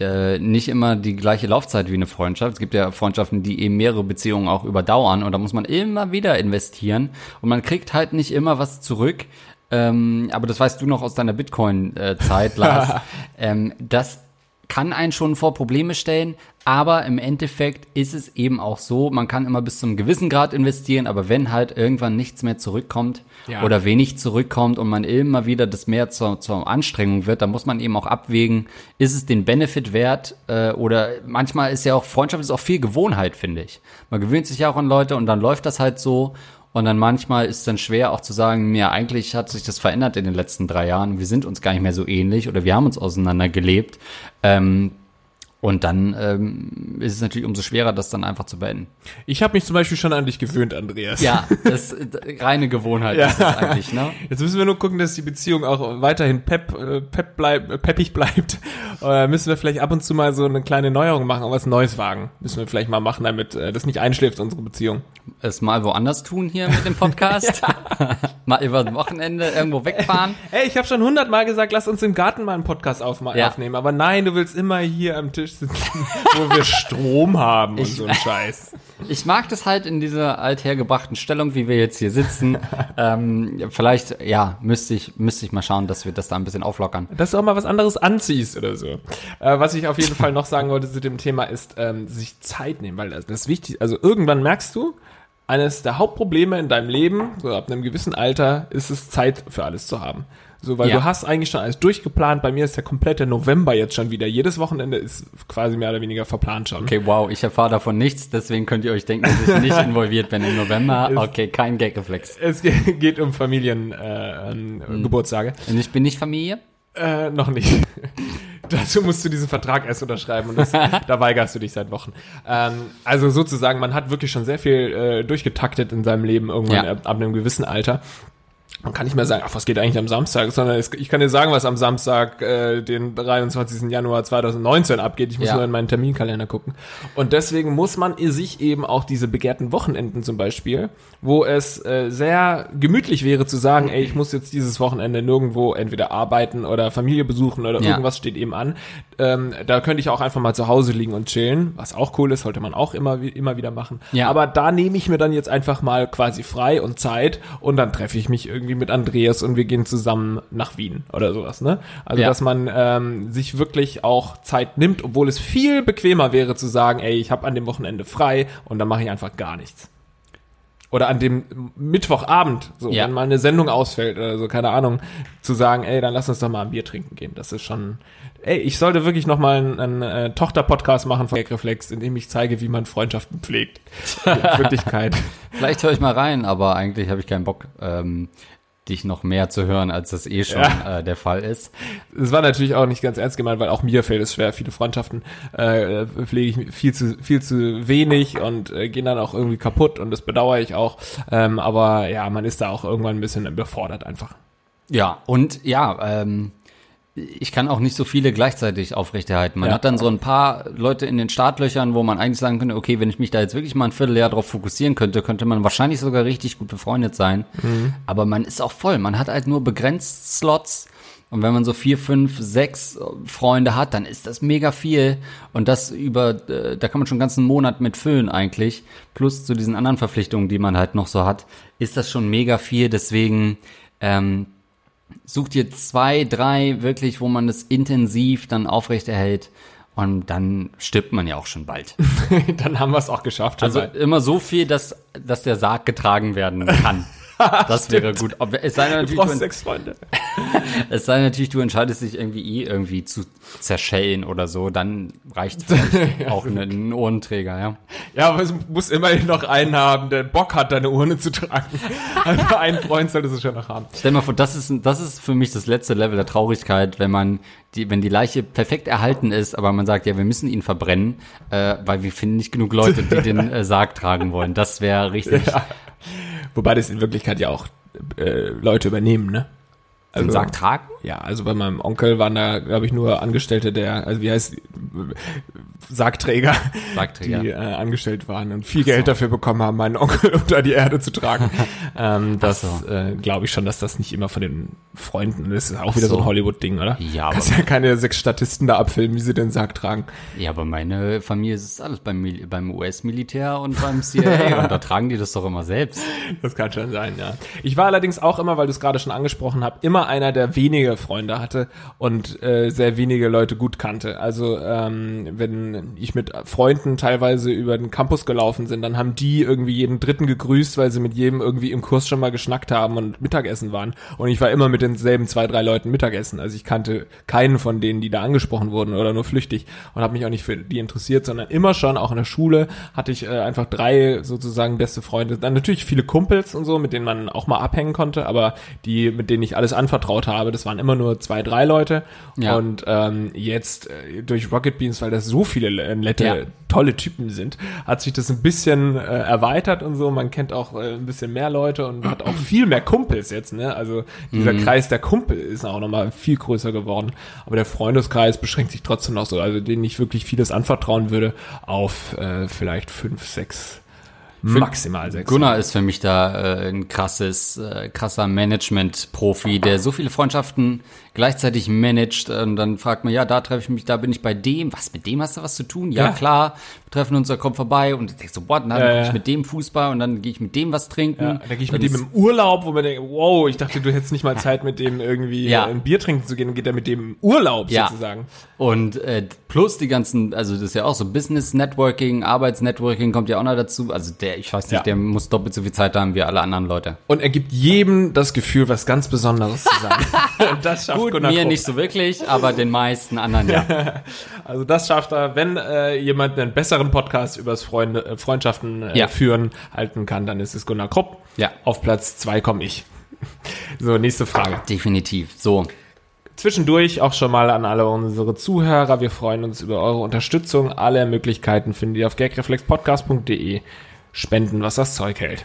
Speaker 2: äh, nicht immer die gleiche Laufzeit wie eine Freundschaft. Es gibt ja Freundschaften, die eben mehrere Beziehungen auch überdauern und da muss man immer wieder investieren und man kriegt halt nicht immer was zurück. Ähm, aber das weißt du noch aus deiner Bitcoin-Zeit, Lars. ähm, das kann einen schon vor Probleme stellen, aber im Endeffekt ist es eben auch so, man kann immer bis zum gewissen Grad investieren, aber wenn halt irgendwann nichts mehr zurückkommt
Speaker 1: Ja.
Speaker 2: oder wenig zurückkommt und man immer wieder das mehr zur, zur Anstrengung wird, dann muss man eben auch abwägen, ist es den Benefit wert äh, oder manchmal ist ja auch Freundschaft ist auch viel Gewohnheit, finde ich. Man gewöhnt sich ja auch an Leute und dann läuft das halt so und dann manchmal ist es dann schwer auch zu sagen, mir eigentlich hat sich das verändert in den letzten drei Jahren. Wir sind uns gar nicht mehr so ähnlich oder wir haben uns auseinandergelebt. Ähm, und dann ähm, ist es natürlich umso schwerer, das dann einfach zu beenden.
Speaker 1: Ich habe mich zum Beispiel schon an dich gewöhnt, Andreas.
Speaker 2: Ja, das ist reine Gewohnheit
Speaker 1: Ja.
Speaker 2: ist das eigentlich, ne?
Speaker 1: Jetzt müssen wir nur gucken, dass die Beziehung auch weiterhin pep, äh, pep bleib, äh, peppig bleibt. Oder müssen wir vielleicht ab und zu mal so eine kleine Neuerung machen was Neues wagen. Müssen wir vielleicht mal machen, damit äh, das nicht einschläft, unsere Beziehung.
Speaker 2: Es mal woanders tun hier mit dem Podcast. mal über das Wochenende irgendwo wegfahren.
Speaker 1: Ey, ich habe schon hundertmal gesagt, lass uns im Garten mal einen Podcast aufma-
Speaker 2: Ja.
Speaker 1: aufnehmen. Aber nein, du willst immer hier am Tisch sitzen, wo wir Strom haben und
Speaker 2: Ich-
Speaker 1: so ein Scheiß.
Speaker 2: Ich mag das halt in dieser althergebrachten Stellung, wie wir jetzt hier sitzen. ähm, vielleicht, ja, müsste ich, müsste ich mal schauen, dass wir das da ein bisschen auflockern.
Speaker 1: Dass du auch mal was anderes anziehst oder so. Äh, was ich auf jeden Fall noch sagen wollte zu dem Thema ist, ähm, sich Zeit nehmen, weil das, das ist wichtig. Also irgendwann merkst du, eines der Hauptprobleme in deinem Leben, so ab einem gewissen Alter, ist es Zeit für alles zu haben. So, weil
Speaker 2: Ja.
Speaker 1: du hast eigentlich schon alles durchgeplant. Bei mir ist der komplette November jetzt schon wieder. Jedes Wochenende ist quasi mehr oder weniger verplant schon.
Speaker 2: Okay, wow, ich erfahre davon nichts, deswegen könnt ihr euch denken, dass ich nicht involviert bin im November. Okay, kein Gagreflex.
Speaker 1: Es ge- geht um Familien, äh, ähm, Geburtstage.
Speaker 2: Und ich bin nicht Familie?
Speaker 1: Äh, noch nicht. Dazu musst du diesen Vertrag erst unterschreiben und das, da weigerst du dich seit Wochen. Ähm, also sozusagen, man hat wirklich schon sehr viel äh, durchgetaktet in seinem Leben irgendwann
Speaker 2: Ja.
Speaker 1: ab, ab einem gewissen Alter. Man kann nicht mehr sagen, ach, was geht eigentlich am Samstag, sondern es, ich kann dir sagen, was am Samstag, äh, den 23. Januar 2019 abgeht. Ich muss
Speaker 2: Ja.
Speaker 1: nur in meinen Terminkalender gucken. Und deswegen muss man sich eben auch diese begehrten Wochenenden zum Beispiel, wo es äh, sehr gemütlich wäre zu sagen, ey, ich muss jetzt dieses Wochenende nirgendwo entweder arbeiten oder Familie besuchen oder
Speaker 2: Ja.
Speaker 1: irgendwas steht eben an. Ähm, da könnte ich auch einfach mal zu Hause liegen und chillen, was auch cool ist, sollte man auch immer, immer wieder machen.
Speaker 2: Ja.
Speaker 1: Aber da nehme ich mir dann jetzt einfach mal quasi frei und Zeit und dann treffe ich mich irgendwie mit Andreas und wir gehen zusammen nach Wien oder sowas, ne? Also,
Speaker 2: Ja.
Speaker 1: dass man ähm, sich wirklich auch Zeit nimmt, obwohl es viel bequemer wäre zu sagen, ey, ich habe an dem Wochenende frei und dann mache ich einfach gar nichts. Oder an dem Mittwochabend, so,
Speaker 2: Ja.
Speaker 1: wenn mal eine Sendung ausfällt oder so, keine Ahnung, zu sagen, ey, dann lass uns doch mal ein Bier trinken gehen. Das ist schon, ey, ich sollte wirklich noch mal einen, einen äh, Tochter-Podcast machen von Gagreflex, in dem ich zeige, wie man Freundschaften pflegt. In Wirklichkeit.
Speaker 2: Vielleicht höre ich mal rein, aber eigentlich habe ich keinen Bock, ähm, dich noch mehr zu hören, als das eh schon
Speaker 1: Ja.
Speaker 2: äh, der Fall ist.
Speaker 1: Es war natürlich auch nicht ganz ernst gemeint, weil auch mir fällt es schwer. Viele Freundschaften äh, pflege ich viel zu viel zu wenig und äh, gehen dann auch irgendwie kaputt und das bedauere ich auch. Ähm, aber ja, man ist da auch irgendwann ein bisschen überfordert einfach.
Speaker 2: Ja, und ja, ähm, ich kann auch nicht so viele gleichzeitig aufrechterhalten. Man
Speaker 1: Ja.
Speaker 2: hat dann so ein paar Leute in den Startlöchern, wo man eigentlich sagen könnte, okay, wenn ich mich da jetzt wirklich mal ein Vierteljahr drauf fokussieren könnte, könnte man wahrscheinlich sogar richtig gut befreundet sein. Aber man ist auch voll. Man hat halt nur begrenzt Slots. Und wenn man so vier, fünf, sechs Freunde hat, dann ist das mega viel. Und das über, äh, da kann man schon einen ganzen Monat mit füllen eigentlich. Plus zu diesen anderen Verpflichtungen, die man halt noch so hat, ist das schon mega viel. Deswegen, ähm, sucht ihr zwei, drei wirklich, wo man das intensiv dann aufrechterhält und dann stirbt man ja auch schon bald.
Speaker 1: dann haben wir es auch geschafft.
Speaker 2: Also
Speaker 1: mal.
Speaker 2: immer so viel, dass, dass der Sarg getragen werden kann. Das wäre gut. Ob, es, sei natürlich,
Speaker 1: brauchst
Speaker 2: du,
Speaker 1: sechs Freunde.
Speaker 2: es sei natürlich, du entscheidest dich irgendwie eh irgendwie zu zerschellen oder so, dann reicht vielleicht auch ein, ein Ohrenträger, ja.
Speaker 1: Ja, aber es muss immerhin noch einen haben, der Bock hat, deine Urne zu tragen. Also einen Freund solltest du schon noch haben.
Speaker 2: Stell dir mal vor, das ist, das ist für mich das letzte Level der Traurigkeit, wenn man die, wenn die Leiche perfekt erhalten ist, aber man sagt, ja, wir müssen ihn verbrennen, äh, weil wir finden nicht genug Leute, die den äh, Sarg tragen wollen. Das wäre richtig.
Speaker 1: Ja. Wobei das in Wirklichkeit ja auch äh, Leute übernehmen, ne?
Speaker 2: Den Sarg tragen?
Speaker 1: Ja, also bei meinem Onkel waren da, glaube ich, nur Angestellte der, also wie heißt, Sargträger,
Speaker 2: Sargträger.
Speaker 1: die äh, angestellt waren und viel Geld dafür bekommen haben, meinen Onkel unter die Erde zu tragen. ähm, das
Speaker 2: so.
Speaker 1: äh, glaube ich schon, dass das nicht immer von den Freunden ist. Auch wieder so,
Speaker 2: so.
Speaker 1: ein Hollywood-Ding, oder?
Speaker 2: Ja, aber-
Speaker 1: Kannst ja keine sechs Statisten da abfilmen, wie sie den Sarg tragen.
Speaker 2: Ja, aber meine Familie ist alles beim, Mil- beim US-Militär und beim CIA und da tragen die das doch immer selbst.
Speaker 1: Das kann schon sein, ja. Ich war allerdings auch immer, weil du es gerade schon angesprochen hast, immer immer einer, der wenige Freunde hatte und äh, sehr wenige Leute gut kannte. Also ähm, wenn ich mit Freunden teilweise über den Campus gelaufen sind, dann haben die irgendwie jeden Dritten gegrüßt, weil sie mit jedem irgendwie im Kurs schon mal geschnackt haben und Mittagessen waren. Und ich war immer mit denselben zwei, drei Leuten Mittagessen. Also ich kannte keinen von denen, die da angesprochen wurden oder nur flüchtig und habe mich auch nicht für die interessiert, sondern immer schon, auch in der Schule, hatte ich äh, einfach drei sozusagen beste Freunde. Dann natürlich viele Kumpels und so, mit denen man auch mal abhängen konnte, aber die, mit denen ich alles anvertraut habe, das waren immer nur zwei, drei Leute.
Speaker 2: Ja.
Speaker 1: Und ähm, jetzt äh, durch Rocket Beans, weil das so viele äh, nette,
Speaker 2: Ja.
Speaker 1: tolle Typen sind, hat sich das ein bisschen äh, erweitert und so. Man kennt auch äh, ein bisschen mehr Leute und hat auch viel mehr Kumpels jetzt. Ne? Also dieser Kreis der Kumpel ist auch nochmal viel größer geworden. Aber der Freundeskreis beschränkt sich trotzdem noch so, also denen ich wirklich vieles anvertrauen würde, auf äh, vielleicht fünf, sechs, maximal sechs.
Speaker 2: Gunnar ist für mich da äh, ein krasses, äh, krasser Management-Profi, der so viele Freundschaften gleichzeitig managt. Und dann fragt man, ja, da treffe ich mich, da bin ich bei dem. Was, mit dem hast du was zu tun? Ja,
Speaker 1: Ja.
Speaker 2: klar. Wir treffen uns, da kommt vorbei. Und ich denk so, what? Dann
Speaker 1: Ja,
Speaker 2: gehe ich mit dem Fußball und dann gehe ich mit dem was trinken.
Speaker 1: Ja, da gehe ich
Speaker 2: Dann
Speaker 1: mit dem im Urlaub, wo man denkt, wow, ich dachte, du hättest nicht mal Zeit, mit dem irgendwie
Speaker 2: Ja.
Speaker 1: ein Bier trinken zu gehen, dann geht er mit dem im Urlaub
Speaker 2: Ja.
Speaker 1: sozusagen.
Speaker 2: Und äh, plus die ganzen, also das ist ja auch so Business Networking, Arbeitsnetworking kommt ja auch noch dazu. Also der, ich weiß nicht, der muss doppelt so viel Zeit haben wie alle anderen Leute.
Speaker 1: Und er gibt jedem das Gefühl, was ganz Besonderes zu sein. Und das schafft
Speaker 2: Gut,
Speaker 1: Gunnar
Speaker 2: mir
Speaker 1: Krupp.
Speaker 2: nicht so wirklich, aber den meisten anderen ja.
Speaker 1: Also das schafft er, wenn äh, jemand einen besseren Podcast übers Freunde, äh, Freundschaften äh,
Speaker 2: Ja.
Speaker 1: führen halten kann, dann ist es Gunnar Krupp.
Speaker 2: Ja.
Speaker 1: Auf Platz zwei komme ich. So, nächste Frage.
Speaker 2: Definitiv. So.
Speaker 1: Zwischendurch auch schon mal an alle unsere Zuhörer. Wir freuen uns über eure Unterstützung. Alle Möglichkeiten findet ihr auf gagreflexpodcast.de. Spenden, was das Zeug hält.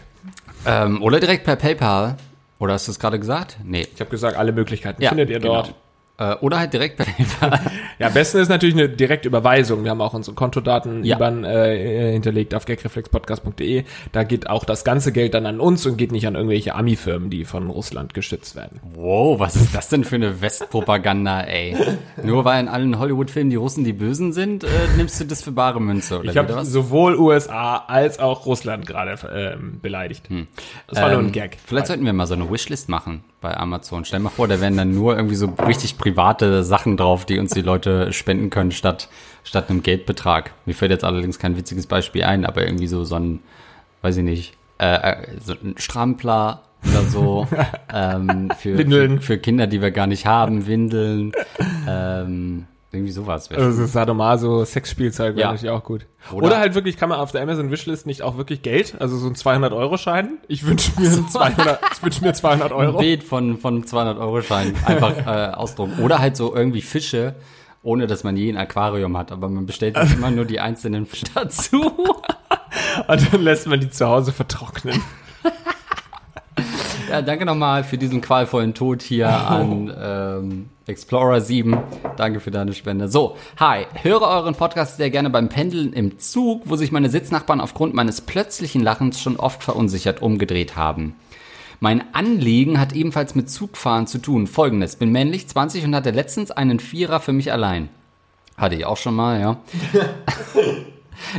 Speaker 2: Ähm, oder direkt per PayPal. Oder hast du es gerade gesagt? Nee.
Speaker 1: Ich habe gesagt, alle Möglichkeiten
Speaker 2: Ja,
Speaker 1: findet ihr dort.
Speaker 2: genau. Äh, oder halt direkt per PayPal.
Speaker 1: Ja, am besten ist natürlich eine direkte Überweisung. Wir haben auch unsere Kontodaten
Speaker 2: Ja.
Speaker 1: IBAN äh, hinterlegt auf gagreflexpodcast.de. Da geht auch das ganze Geld dann an uns und geht nicht an irgendwelche Ami-Firmen, die von Russland geschützt werden.
Speaker 2: wow, was ist das denn für eine Westpropaganda, ey? Nur weil in allen Hollywood-Filmen die Russen die Bösen sind, äh, nimmst du das für bare Münze, oder
Speaker 1: Ich habe sowohl USA als auch Russland gerade ähm, beleidigt. Das war nur ein
Speaker 2: Ähm,
Speaker 1: Gag.
Speaker 2: Vielleicht sollten wir mal so eine Wishlist machen bei Amazon. Stell dir mal vor, da wären dann nur irgendwie so richtig private Sachen drauf, die uns die Leute spenden können, statt, statt einem Geldbetrag. Mir fällt jetzt allerdings kein witziges Beispiel ein, aber irgendwie so, so ein, weiß ich nicht, äh, äh, so ein Strampler oder so. ähm, für,
Speaker 1: Windeln.
Speaker 2: Für, für Kinder, die wir gar nicht haben, Windeln. Ähm, irgendwie sowas.
Speaker 1: Also Sadomaso, Sexspielzeug wäre
Speaker 2: Ja.
Speaker 1: natürlich auch gut.
Speaker 2: Oder-
Speaker 1: Oder, halt wirklich, kann man auf der Amazon Wishlist nicht auch wirklich Geld, also so ein 200-Euro-Schein? Ich wünsche mir, einen 200, ich wünsch mir 200
Speaker 2: ein
Speaker 1: Euro.
Speaker 2: Bild von, von 200-Euro-Schein einfach äh, ausdrucken. Oder halt so irgendwie Fische, ohne dass man je ein Aquarium hat, aber man bestellt sich immer nur die einzelnen Fische dazu.
Speaker 1: Und dann lässt man die zu Hause vertrocknen.
Speaker 2: Ja, danke nochmal für diesen qualvollen Tod hier an ähm, Explorer 7. Danke für deine Spende. So, hi, höre euren Podcast sehr gerne beim Pendeln im Zug, wo sich meine Sitznachbarn aufgrund meines plötzlichen Lachens schon oft verunsichert umgedreht haben. Mein Anliegen hat ebenfalls mit Zugfahren zu tun. Folgendes, bin männlich, 20 und hatte letztens einen Vierer für mich allein. Hatte ich auch schon mal, ja.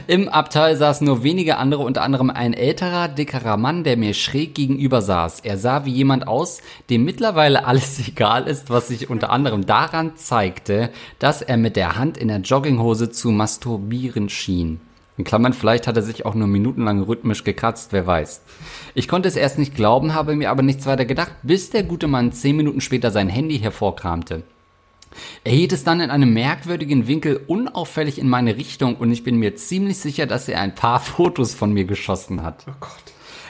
Speaker 2: Im Abteil saßen nur wenige andere, unter anderem ein älterer, dickerer Mann, der mir schräg gegenüber saß. Er sah wie jemand aus, dem mittlerweile alles egal ist, was sich unter anderem daran zeigte, dass er mit der Hand in der Jogginghose zu masturbieren schien. In Klammern, vielleicht hat er sich auch nur minutenlang rhythmisch gekratzt, wer weiß. Ich konnte es erst nicht glauben, habe mir aber nichts weiter gedacht, bis der gute Mann zehn Minuten später sein Handy hervorkramte. Er hielt es dann in einem merkwürdigen Winkel unauffällig in meine Richtung und ich bin mir ziemlich sicher, dass er ein paar Fotos von mir geschossen hat.
Speaker 1: Oh Gott.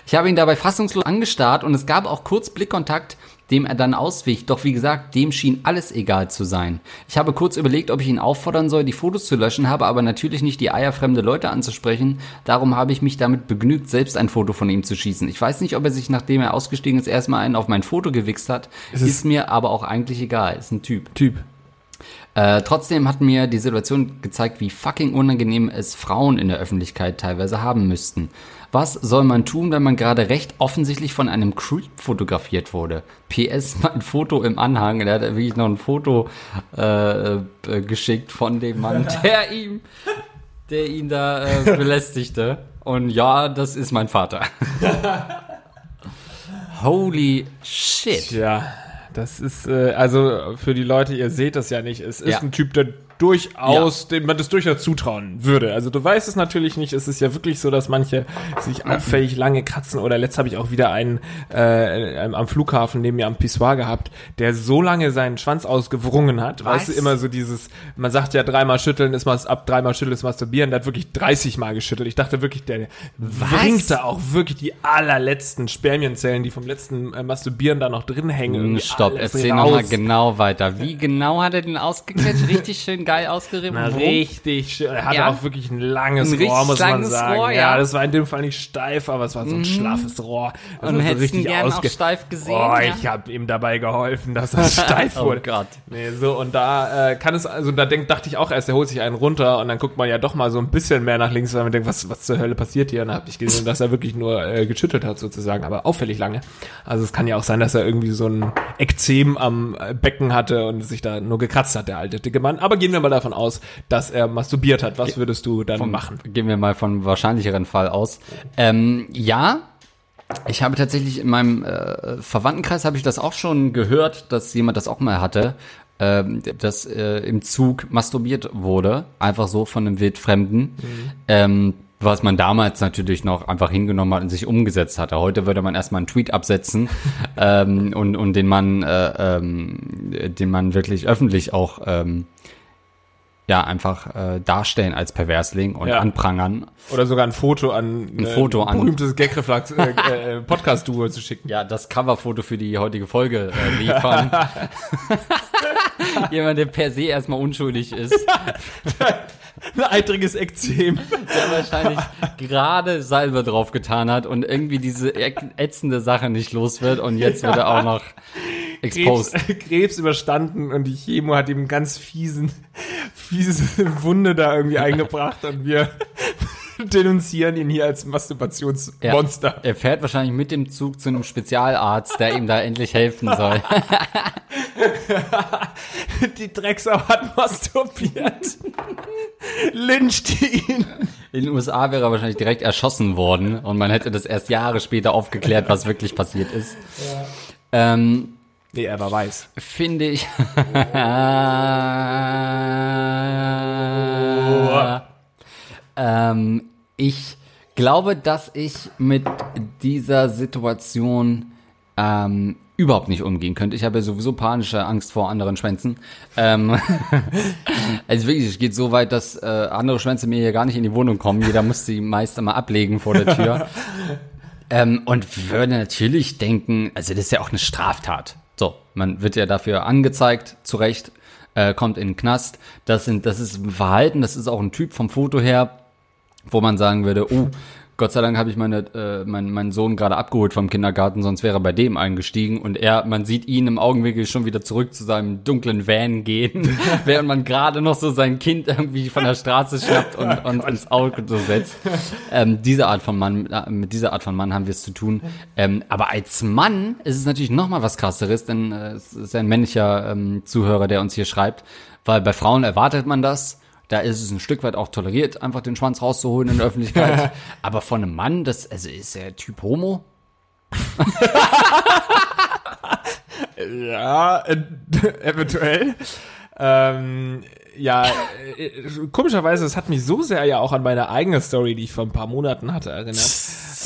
Speaker 2: Ich habe ihn dabei fassungslos angestarrt und es gab auch kurz Blickkontakt, dem er dann auswich. Doch wie gesagt, dem schien alles egal zu sein. Ich habe kurz überlegt, ob ich ihn auffordern soll, die Fotos zu löschen, habe aber natürlich nicht die Eier, fremde Leute anzusprechen. Darum habe ich mich damit begnügt, selbst ein Foto von ihm zu schießen. Ich weiß nicht, ob er sich, nachdem er ausgestiegen ist, erstmal einen auf mein Foto gewichst hat.
Speaker 1: Es
Speaker 2: Ist,
Speaker 1: ist-
Speaker 2: mir aber auch eigentlich egal. Ist ein Typ.
Speaker 1: Typ.
Speaker 2: Äh, trotzdem hat mir die Situation gezeigt, wie fucking unangenehm es Frauen in der Öffentlichkeit teilweise haben müssten. Was soll man tun, wenn man gerade recht offensichtlich von einem Creep fotografiert wurde? PS, mein Foto im Anhang, der hat wirklich noch ein Foto äh, äh, geschickt von dem Mann, der ihm, der ihn da äh, belästigte. Und ja, das ist mein Vater. Holy shit.
Speaker 1: Ja, Das ist, äh, also für die Leute, ihr seht das ja nicht, es ist
Speaker 2: Ja.
Speaker 1: ein Typ, der durchaus, dem man das durchaus zutrauen würde. Also du weißt es natürlich nicht, es ist ja wirklich so, dass manche sich auffällig lange kratzen oder letzt habe ich auch wieder einen äh, am Flughafen neben mir am Pissoir gehabt, der so lange seinen Schwanz ausgewrungen hat. Weißt du,
Speaker 2: Was?
Speaker 1: immer so dieses, man sagt ja dreimal schütteln ist was, ab dreimal schütteln ist masturbieren, der hat wirklich 30 Mal geschüttelt. Ich dachte wirklich, der bringt da auch wirklich die allerletzten Spermienzellen, die vom letzten äh, Masturbieren da noch drin hängen.
Speaker 2: Stopp, erzähl nochmal genau weiter. Wie genau hat er den ausgequetscht? Richtig schön geil ausgerieben?
Speaker 1: Na, richtig schön. Er hatte
Speaker 2: Ja?
Speaker 1: auch wirklich ein langes
Speaker 2: Ein
Speaker 1: Rohr, muss man sagen.
Speaker 2: Rohr,
Speaker 1: ja.
Speaker 2: ja. Mhm.
Speaker 1: das war in dem Fall nicht steif, aber es war so ein schlaffes Rohr. Das
Speaker 2: Und
Speaker 1: war so
Speaker 2: hättest ihn auch steif gesehen,
Speaker 1: Oh,
Speaker 2: ja?
Speaker 1: ich habe ihm dabei geholfen, dass das steif
Speaker 2: Oh
Speaker 1: wurde.
Speaker 2: Gott.
Speaker 1: Nee, so, und da äh, kann es, also da denk, dachte ich auch erst, der holt sich einen runter und dann guckt man ja doch mal so ein bisschen mehr nach links, weil man denkt, was, was zur Hölle passiert hier? Und dann habe ich gesehen, dass er wirklich nur äh, geschüttelt hat sozusagen, aber auffällig lange. Also es kann ja auch sein, dass er irgendwie so ein Ekzem am äh, Becken hatte und sich da nur gekratzt hat, der alte dicke Mann. Aber gehen wir mal davon aus, dass er masturbiert hat. Was würdest du dann machen?
Speaker 2: Gehen wir mal von wahrscheinlicheren Fall aus. Ähm, ja, ich habe tatsächlich in meinem äh, Verwandtenkreis habe ich das auch schon gehört, dass jemand das auch mal hatte, ähm, dass äh, im Zug masturbiert wurde, einfach so von einem Wildfremden. Ähm, was man damals natürlich noch einfach hingenommen hat und sich umgesetzt hatte. Heute würde man erstmal einen Tweet absetzen ähm, und, und den man, äh, ähm, den man wirklich öffentlich auch ähm, ja einfach äh, darstellen als Perversling und
Speaker 1: Ja.
Speaker 2: anprangern.
Speaker 1: Oder sogar ein Foto an ein
Speaker 2: Foto an-
Speaker 1: berühmtes Gagreflex äh, äh, Podcast-Duo zu schicken.
Speaker 2: Ja, das Coverfoto für die heutige Folge äh, liefern. Jemand, der per se erstmal unschuldig ist,
Speaker 1: Ein eitriges Ekzem.
Speaker 2: der wahrscheinlich gerade Salbe drauf getan hat und irgendwie diese äck- ätzende Sache nicht los wird und jetzt wird er auch noch
Speaker 1: Krebs. Krebs überstanden und die Chemo hat ihm ganz fiesen, fiese Wunde da irgendwie eingebracht und wir denunzieren ihn hier als
Speaker 2: Ja.
Speaker 1: Masturbationsmonster.
Speaker 2: Er fährt wahrscheinlich mit dem Zug zu einem Spezialarzt, der ihm da endlich helfen soll.
Speaker 1: Die Drecksau hat masturbiert. Lyncht ihn.
Speaker 2: In den USA wäre er wahrscheinlich direkt erschossen worden und man hätte das erst Jahre später aufgeklärt, was wirklich passiert ist. Ähm,
Speaker 1: Nee, er war weiß.
Speaker 2: finde ich. ähm, ich glaube, dass ich mit dieser Situation ähm, überhaupt nicht umgehen könnte. Ich habe ja sowieso panische Angst vor anderen Schwänzen. Ähm, also wirklich, es geht so weit, dass äh, andere Schwänze mir hier gar nicht in die Wohnung kommen. Jeder muss sie meist einmal ablegen vor der Tür. Ähm, und würde natürlich denken, also das ist ja auch eine Straftat. Man wird ja dafür angezeigt, zu Recht, äh, kommt in den Knast. Das sind, das ist ein Verhalten, das ist auch ein Typ vom Foto her, wo man sagen würde, oh, Gott sei Dank habe ich meine, äh, mein, meinen Sohn gerade abgeholt vom Kindergarten, sonst wäre er bei dem eingestiegen und er, man sieht ihn im Augenwinkel schon wieder zurück zu seinem dunklen Van gehen, während man gerade noch so sein Kind irgendwie von der Straße schnappt und, und ins Auto setzt. Ähm, diese Art von Mann, äh, mit dieser Art von Mann haben wir es zu tun. Ähm, aber als Mann ist es natürlich noch mal was krasseres, denn äh, es ist ein männlicher ähm, Zuhörer, der uns hier schreibt, weil bei Frauen erwartet man das. Da ist es ein Stück weit auch toleriert, einfach den Schwanz rauszuholen in der Öffentlichkeit. Aber von einem Mann, das, also ist der Typ Homo?
Speaker 1: Ja, äh, eventuell. Ähm, ja, äh, komischerweise, es hat mich so sehr ja auch an meine eigene Story, die ich vor ein paar Monaten hatte, erinnert.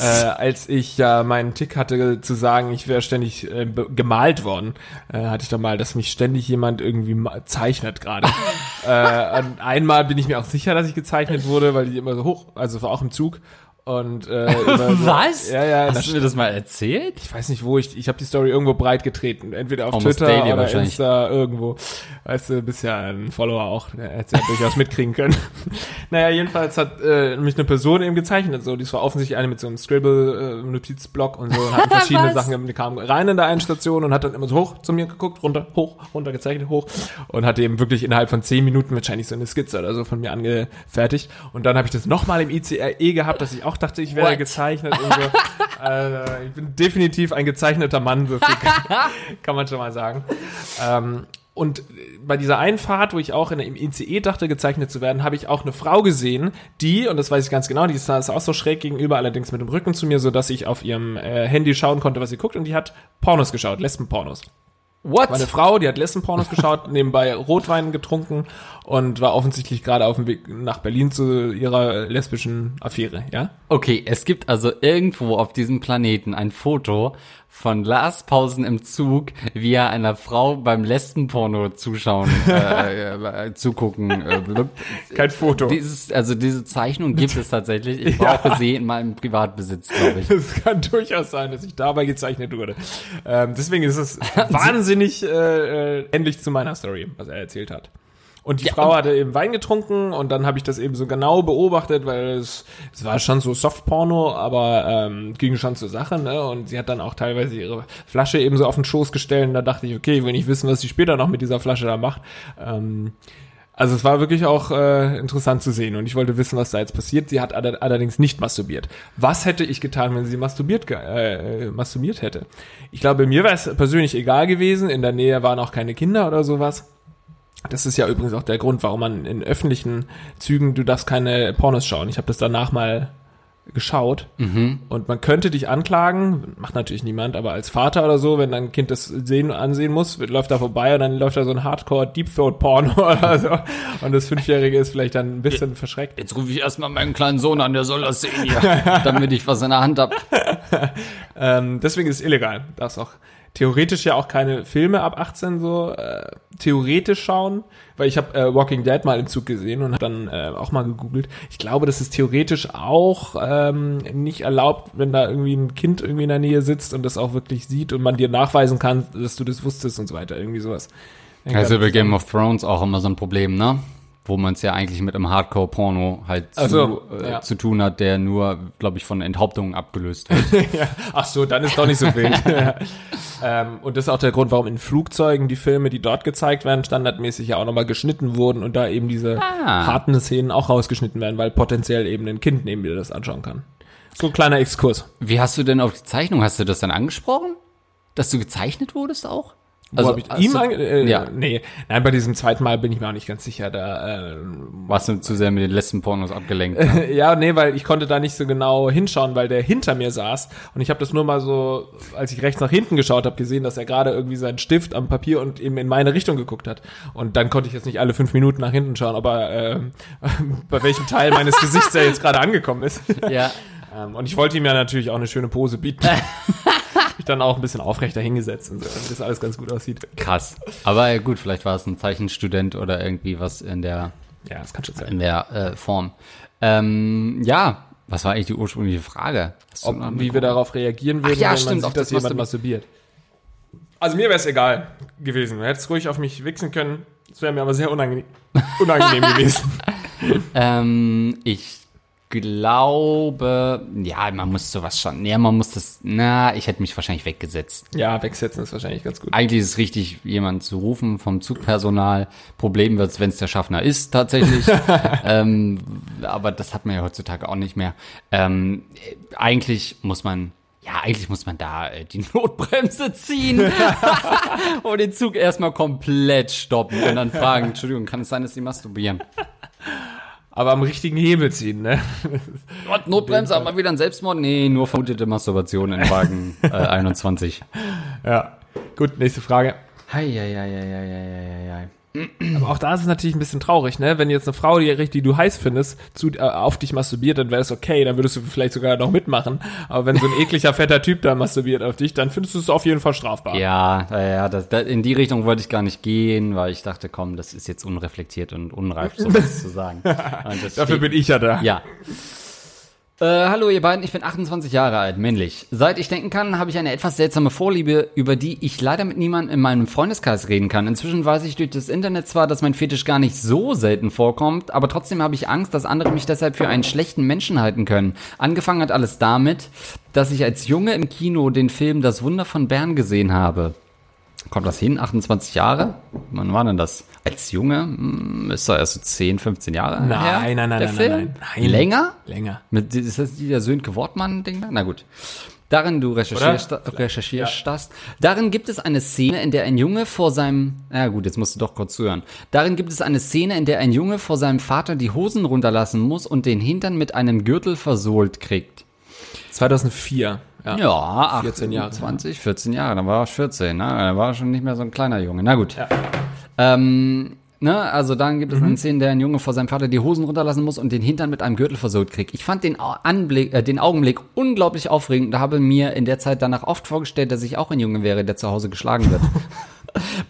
Speaker 1: Äh, als ich ja meinen Tick hatte zu sagen, ich wäre ständig äh, gemalt worden, äh, hatte ich da mal, dass mich ständig jemand irgendwie zeichnet gerade. äh, und einmal bin ich mir auch sicher, dass ich gezeichnet wurde, weil die immer so hoch, also war auch im Zug. Und äh, so,
Speaker 2: Was?
Speaker 1: Ja, ja.
Speaker 2: Hast du mir das mal erzählt?
Speaker 1: ich weiß nicht wo, ich, ich habe die Story irgendwo breit getreten. Entweder auf
Speaker 2: Almost
Speaker 1: Twitter oder. Insta, irgendwo. Weißt du, bist ja ein Follower auch, der hätte ja durchaus mitkriegen können. naja, jedenfalls hat äh, mich eine Person eben gezeichnet, so, die war offensichtlich eine mit so einem Scribble-Notizblock und so und hatten verschiedene? Sachen, die kamen rein in der einen Station und hat dann immer so hoch zu mir geguckt, runter, hoch, runter gezeichnet, hoch und hat eben wirklich innerhalb von zehn Minuten wahrscheinlich so eine Skizze oder so von mir angefertigt. Und dann habe ich das nochmal im ICRE gehabt, dass ich auch dachte, ich wäre
Speaker 2: What?
Speaker 1: gezeichnet und so. Also, ich bin definitiv ein gezeichneter Mann, so viel kann, kann man schon mal sagen. Ähm, und bei dieser Einfahrt, wo ich auch in der, im ICE dachte, gezeichnet zu werden, habe ich auch eine Frau gesehen, die, und das weiß ich ganz genau, die saß auch so schräg gegenüber, allerdings mit dem Rücken zu mir, so dass ich auf ihrem äh, Handy schauen konnte, was sie guckt, und die hat Pornos geschaut, Lesbenpornos.
Speaker 2: What?
Speaker 1: War eine Frau, die hat Lesbenpornos geschaut, nebenbei Rotwein getrunken und war offensichtlich gerade auf dem Weg nach Berlin zu ihrer lesbischen Affäre, ja?
Speaker 2: Okay, es gibt also irgendwo auf diesem Planeten ein Foto von Lars Pausen im Zug, wie er einer Frau beim Lesbenporno zuschauen, äh, äh, zugucken. Äh.
Speaker 1: Kein Foto.
Speaker 2: Dieses, also diese Zeichnung gibt es tatsächlich. Ich brauche sie in meinem Privatbesitz, glaube ich.
Speaker 1: Es kann durchaus sein, dass ich dabei gezeichnet wurde. Ähm, deswegen ist es wahnsinnig äh, äh, ähnlich zu meiner Story, was er erzählt hat. Und die
Speaker 2: Ja,
Speaker 1: Frau
Speaker 2: und-
Speaker 1: hatte eben Wein getrunken und dann habe ich das eben so genau beobachtet, weil es, es war schon so Softporno, aber ähm, ging schon zur Sache, ne? Und sie hat dann auch teilweise ihre Flasche eben so auf den Schoß gestellt und da dachte ich, okay, ich will nicht wissen, was sie später noch mit dieser Flasche da macht. Ähm, also es war wirklich auch äh, interessant zu sehen und ich wollte wissen, was da jetzt passiert. Sie hat alle- allerdings nicht masturbiert. Was hätte ich getan, wenn sie masturbiert, ge- äh, äh, masturbiert hätte? Ich glaube, mir wäre es persönlich egal gewesen. In der Nähe waren auch keine Kinder oder sowas. Das ist ja übrigens auch der Grund, warum man in öffentlichen Zügen, du darfst keine Pornos schauen. Ich habe das danach mal geschaut und man könnte dich anklagen, macht natürlich niemand, aber als Vater oder so, wenn dein Kind das sehen ansehen muss, wird- läuft da vorbei und dann läuft da so ein Hardcore Deep Throat Porno oder so und das Fünfjährige ist vielleicht dann ein bisschen verschreckt.
Speaker 2: Jetzt rufe ich erstmal meinen kleinen Sohn an, der soll das sehen hier, damit ich was in der Hand hab.
Speaker 1: Ähm, deswegen ist es illegal. Darfst auch theoretisch ja auch keine Filme ab 18 so äh, theoretisch schauen, weil ich habe äh, Walking Dead mal im Zug gesehen und habe dann äh, auch mal gegoogelt. Ich glaube, das ist theoretisch auch ähm, nicht erlaubt, wenn da irgendwie ein Kind irgendwie in der Nähe sitzt und das auch wirklich sieht und man dir nachweisen kann, dass du das wusstest und so weiter. Irgendwie sowas.
Speaker 2: Also bei Game of Thrones auch immer so ein Problem, ne? Wo man es ja eigentlich mit einem Hardcore-Porno halt zu,
Speaker 1: so,
Speaker 2: äh,
Speaker 1: ja.
Speaker 2: zu tun hat, der nur, glaube ich, von Enthauptungen abgelöst wird.
Speaker 1: ja. Ach so, dann ist doch nicht so wild. ähm, und das ist auch der Grund, warum in Flugzeugen die Filme, die dort gezeigt werden, standardmäßig ja auch nochmal geschnitten wurden und da eben diese
Speaker 2: Ah.
Speaker 1: harten Szenen auch rausgeschnitten werden, weil potenziell eben ein Kind neben dir das anschauen kann. So ein kleiner Exkurs.
Speaker 2: Wie hast du denn auf die Zeichnung, hast du das dann angesprochen? Dass du gezeichnet wurdest auch?
Speaker 1: Also,
Speaker 2: hast
Speaker 1: ihm ange äh,
Speaker 2: ja.
Speaker 1: Nee, nein, bei diesem zweiten Mal bin ich mir auch nicht ganz sicher. Da, äh,
Speaker 2: Warst du zu sehr mit den letzten Pornos abgelenkt? Ne?
Speaker 1: ja, nee, weil ich konnte da nicht so genau hinschauen, weil der hinter mir saß und ich habe das nur mal so, als ich rechts nach hinten geschaut habe, gesehen, dass er gerade irgendwie seinen Stift am Papier und eben in meine Richtung geguckt hat. Und dann konnte ich jetzt nicht alle fünf Minuten nach hinten schauen, ob er äh, bei welchem Teil meines Gesichts er jetzt gerade angekommen ist.
Speaker 2: ja.
Speaker 1: Ähm, und ich wollte ihm ja natürlich auch eine schöne Pose bieten. Dann auch ein bisschen aufrechter hingesetzt und so, damit das alles ganz gut aussieht.
Speaker 2: Krass. Aber gut, vielleicht war es ein Zeichenstudent oder irgendwie was in der,
Speaker 1: Ja, das kann schon sein.
Speaker 2: in der äh, Form. Ähm, ja, was war eigentlich die ursprüngliche Frage?
Speaker 1: Ob, wie wir darauf reagieren würden,
Speaker 2: Ach ja,
Speaker 1: wenn
Speaker 2: stimmt,
Speaker 1: man sieht, dass
Speaker 2: das
Speaker 1: jemand masturbiert. Also mir wäre es egal gewesen. Du hättest ruhig auf mich wichsen können. Das wäre mir aber sehr unangenehm, unangenehm gewesen.
Speaker 2: Ähm, ich glaube, ja, man muss sowas schon, ja, man muss das, na, ich hätte mich wahrscheinlich weggesetzt.
Speaker 1: Ja, wegsetzen ist wahrscheinlich ganz gut.
Speaker 2: Eigentlich ist es richtig, jemanden zu rufen vom Zugpersonal. Problem wird es, wenn es der Schaffner ist, tatsächlich. ähm, aber das hat man ja heutzutage auch nicht mehr. Ähm, äh, eigentlich muss man, ja, eigentlich muss man da äh, die Notbremse ziehen und den Zug erstmal komplett stoppen und dann fragen, Entschuldigung, kann es sein, dass Sie masturbieren?
Speaker 1: Aber am richtigen Hebel ziehen, ne?
Speaker 2: Gott, Notbremse, aber wieder ein Selbstmord? Nee, nur vermutete Masturbation in Wagen äh, 21.
Speaker 1: Ja. Gut, nächste Frage.
Speaker 2: Hei, hei, hei, hei, hei, hei, hei.
Speaker 1: Aber auch da ist es natürlich ein bisschen traurig, ne? Wenn jetzt eine Frau, die, die du heiß findest, zu, äh, auf dich masturbiert, dann wäre es okay, dann würdest du vielleicht sogar noch mitmachen. Aber wenn so ein ekliger, fetter Typ da masturbiert auf dich, dann findest du es auf jeden Fall strafbar.
Speaker 2: Ja, ja, das, das, in die Richtung wollte ich gar nicht gehen, weil ich dachte, komm, das ist jetzt unreflektiert und unreif, sowas zu sagen.
Speaker 1: Dafür bin ich ja da.
Speaker 2: Ja. Äh, hallo ihr beiden, ich bin 28 Jahre alt, männlich. Seit ich denken kann, habe ich eine etwas seltsame Vorliebe, über die ich leider mit niemandem in meinem Freundeskreis reden kann. Inzwischen weiß ich durch das Internet zwar, dass mein Fetisch gar nicht so selten vorkommt, aber trotzdem habe ich Angst, dass andere mich deshalb für einen schlechten Menschen halten können. Angefangen hat alles damit, dass ich als Junge im Kino den Film Das Wunder von Bern gesehen habe. Kommt das hin? 28 Jahre? Wann war denn das? Als Junge? Hm, Ist doch erst so 10, 15 Jahre
Speaker 1: Nein,
Speaker 2: her?
Speaker 1: nein, nein,
Speaker 2: der
Speaker 1: nein,
Speaker 2: Film?
Speaker 1: nein, nein.
Speaker 2: Länger?
Speaker 1: Länger.
Speaker 2: Mit, ist das der Sönke Wortmann-Ding da? Na gut. Darin, du recherchierst, recherchierst das. Darin gibt es eine Szene, in der ein Junge vor seinem, na gut, jetzt musst du doch kurz zuhören. Darin gibt es eine Szene, in der ein Junge vor seinem Vater die Hosen runterlassen muss und den Hintern mit einem Gürtel versohlt kriegt.
Speaker 1: 2004. Ja.
Speaker 2: Ja,
Speaker 1: 14 Jahre,
Speaker 2: 20, 14 Jahre, dann war ich 14, ne? Da war schon nicht mehr so ein kleiner Junge. Na gut.
Speaker 1: Ja.
Speaker 2: Ähm, ne, also dann gibt es
Speaker 1: Mhm.
Speaker 2: eine Szene, der ein Junge vor seinem Vater die Hosen runterlassen muss und den Hintern mit einem Gürtel versaut kriegt. Ich fand den Anblick, äh, den Augenblick unglaublich aufregend und habe mir in der Zeit danach oft vorgestellt, dass ich auch ein Junge wäre, der zu Hause geschlagen wird.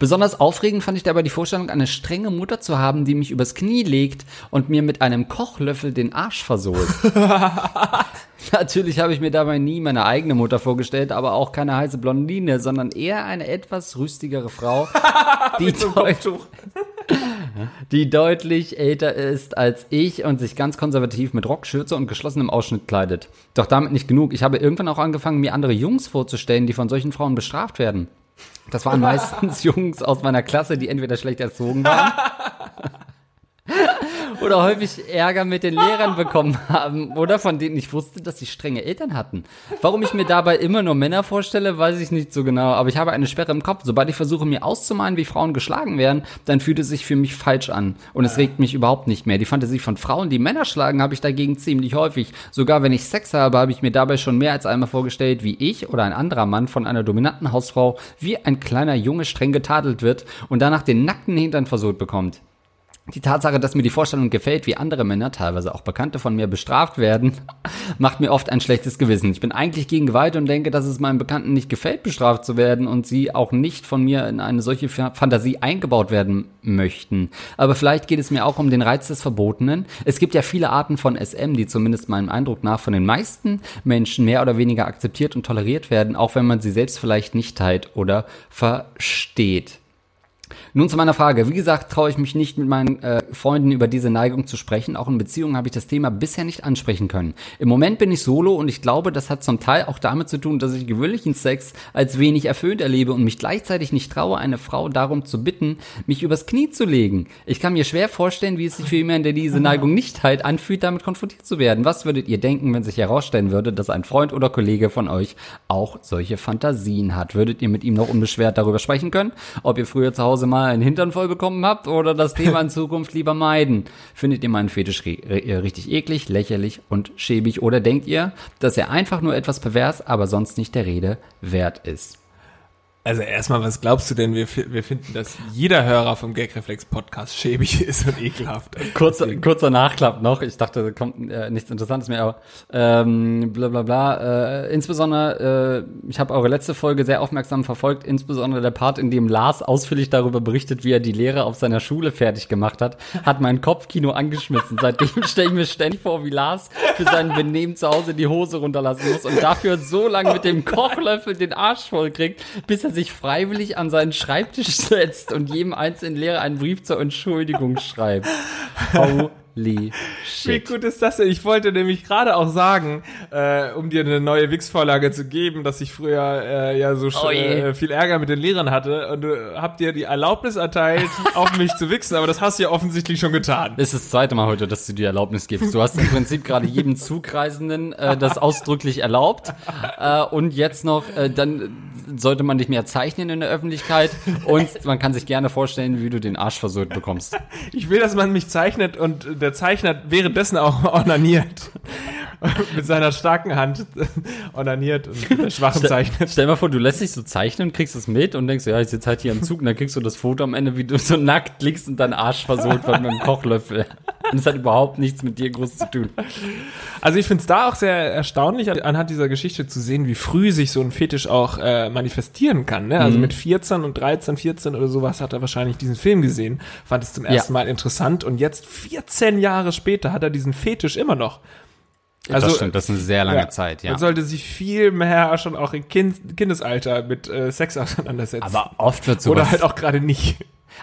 Speaker 2: Besonders aufregend fand ich dabei die Vorstellung, eine strenge Mutter zu haben, die mich übers Knie legt und mir mit einem Kochlöffel den Arsch versohlt. Natürlich habe ich mir dabei nie meine eigene Mutter vorgestellt, aber auch keine heiße Blondine, sondern eher eine etwas rüstigere Frau, die, deut die deutlich älter ist als ich und sich ganz konservativ mit Rockschürze und geschlossenem Ausschnitt kleidet. Doch damit nicht genug. Ich habe irgendwann auch angefangen, mir andere Jungs vorzustellen, die von solchen Frauen bestraft werden. Das waren meistens Jungs aus meiner Klasse, die entweder schlecht erzogen waren oder häufig Ärger mit den Lehrern bekommen haben oder von denen ich wusste, dass sie strenge Eltern hatten. Warum ich mir dabei immer nur Männer vorstelle, weiß ich nicht so genau, aber ich habe eine Sperre im Kopf. Sobald ich versuche, mir auszumalen, wie Frauen geschlagen werden, dann fühlt es sich für mich falsch an und es regt mich überhaupt nicht mehr. Die Fantasie von Frauen, die Männer schlagen, habe ich dagegen ziemlich häufig. Sogar wenn ich Sex habe, habe ich mir dabei schon mehr als einmal vorgestellt, wie ich oder ein anderer Mann von einer dominanten Hausfrau wie ein kleiner Junge streng getadelt wird und danach den nackten Hintern versucht bekommt. Die Tatsache, dass mir die Vorstellung gefällt, wie andere Männer, teilweise auch Bekannte von mir, bestraft werden, macht mir oft ein schlechtes Gewissen. Ich bin eigentlich gegen Gewalt und denke, dass es meinen Bekannten nicht gefällt, bestraft zu werden und sie auch nicht von mir in eine solche Fa- Fantasie eingebaut werden möchten. Aber vielleicht geht es mir auch um den Reiz des Verbotenen. Es gibt ja viele Arten von SM, die zumindest meinem Eindruck nach von den meisten Menschen mehr oder weniger akzeptiert und toleriert werden, auch wenn man sie selbst vielleicht nicht teilt oder versteht. Nun zu meiner Frage. Wie gesagt, traue ich mich nicht mit meinen äh, Freunden über diese Neigung zu sprechen. Auch in Beziehungen habe ich das Thema bisher nicht ansprechen können. Im Moment bin ich solo und ich glaube, das hat zum Teil auch damit zu tun, dass ich gewöhnlichen Sex als wenig erfüllt erlebe und mich gleichzeitig nicht traue, eine Frau darum zu bitten, mich übers Knie zu legen. Ich kann mir schwer vorstellen, wie es sich für jemanden, der diese Neigung nicht teilt, anfühlt, damit konfrontiert zu werden. Was würdet ihr denken, wenn sich herausstellen würde, dass ein Freund oder Kollege von euch auch solche Fantasien hat? Würdet ihr mit ihm noch unbeschwert darüber sprechen können, ob ihr früher zu Hause mal einen Hintern voll bekommen habt oder das Thema in Zukunft lieber meiden? Findet ihr meinen Fetisch ri- ri- richtig eklig, lächerlich und schäbig oder denkt ihr, dass er einfach nur etwas pervers, aber sonst nicht der Rede wert ist?
Speaker 1: Also erstmal, was glaubst du denn? Wir, wir finden, dass jeder Hörer vom Gagreflex Podcast schäbig ist und ekelhaft.
Speaker 2: Kurzer, kurzer Nachklapp noch. Ich dachte, da kommt äh, nichts Interessantes mehr, aber ähm, bla bla bla. Äh, insbesondere, äh, ich habe eure letzte Folge sehr aufmerksam verfolgt, insbesondere der Part, in dem Lars ausführlich darüber berichtet, wie er die Lehre auf seiner Schule fertig gemacht hat, hat mein Kopfkino angeschmissen. Seitdem stelle ich mir ständig vor, wie Lars für sein Benehmen zu Hause die Hose runterlassen muss und dafür so lange mit dem Kochlöffel den Arsch voll kriegt, bis er sich freiwillig an seinen Schreibtisch setzt und jedem einzelnen Lehrer einen Brief zur Entschuldigung schreibt. Holy
Speaker 1: Wie
Speaker 2: shit.
Speaker 1: gut ist das denn? Ich wollte nämlich gerade auch sagen, äh, um dir eine neue Wix-Vorlage zu geben, dass ich früher äh, ja so
Speaker 2: Oh
Speaker 1: äh, viel Ärger mit den Lehrern hatte und du habt dir die Erlaubnis erteilt, auf mich zu wichsen, aber das hast du ja offensichtlich schon getan.
Speaker 2: Das ist das zweite Mal heute, dass du die Erlaubnis gibst. Du hast im Prinzip gerade jedem Zugreisenden äh, das ausdrücklich erlaubt. Äh, und jetzt noch, äh, dann sollte man dich mehr zeichnen in der Öffentlichkeit. Und man kann sich gerne vorstellen, wie du den Arsch versucht bekommst.
Speaker 1: Ich will, dass man mich zeichnet und der Zeichner währenddessen auch onaniert. mit seiner starken Hand onaniert und mit der schwachen zeichnet.
Speaker 2: Stell mal vor, du lässt dich so zeichnen und kriegst es mit und denkst, ja, ich sitze halt hier im Zug und dann kriegst du das Foto am Ende, wie du so nackt liegst und dein Arsch versohlt wird mit einem Kochlöffel. Und es hat überhaupt nichts mit dir groß zu tun.
Speaker 1: Also ich finde es da auch sehr erstaunlich, anhand dieser Geschichte zu sehen, wie früh sich so ein Fetisch auch äh, manifestieren kann. Ne? Also mit 14 und 13, 14 oder sowas hat er wahrscheinlich diesen Film gesehen, fand es zum ersten Mal interessant und jetzt 14 Jahre später hat er diesen Fetisch immer noch.
Speaker 2: Also, das stimmt, das ist eine sehr lange Zeit, ja.
Speaker 1: Man sollte sich viel mehr schon auch im kind, Kindesalter mit äh, Sex auseinandersetzen.
Speaker 2: Aber oft wird sowas
Speaker 1: oder halt auch gerade nicht.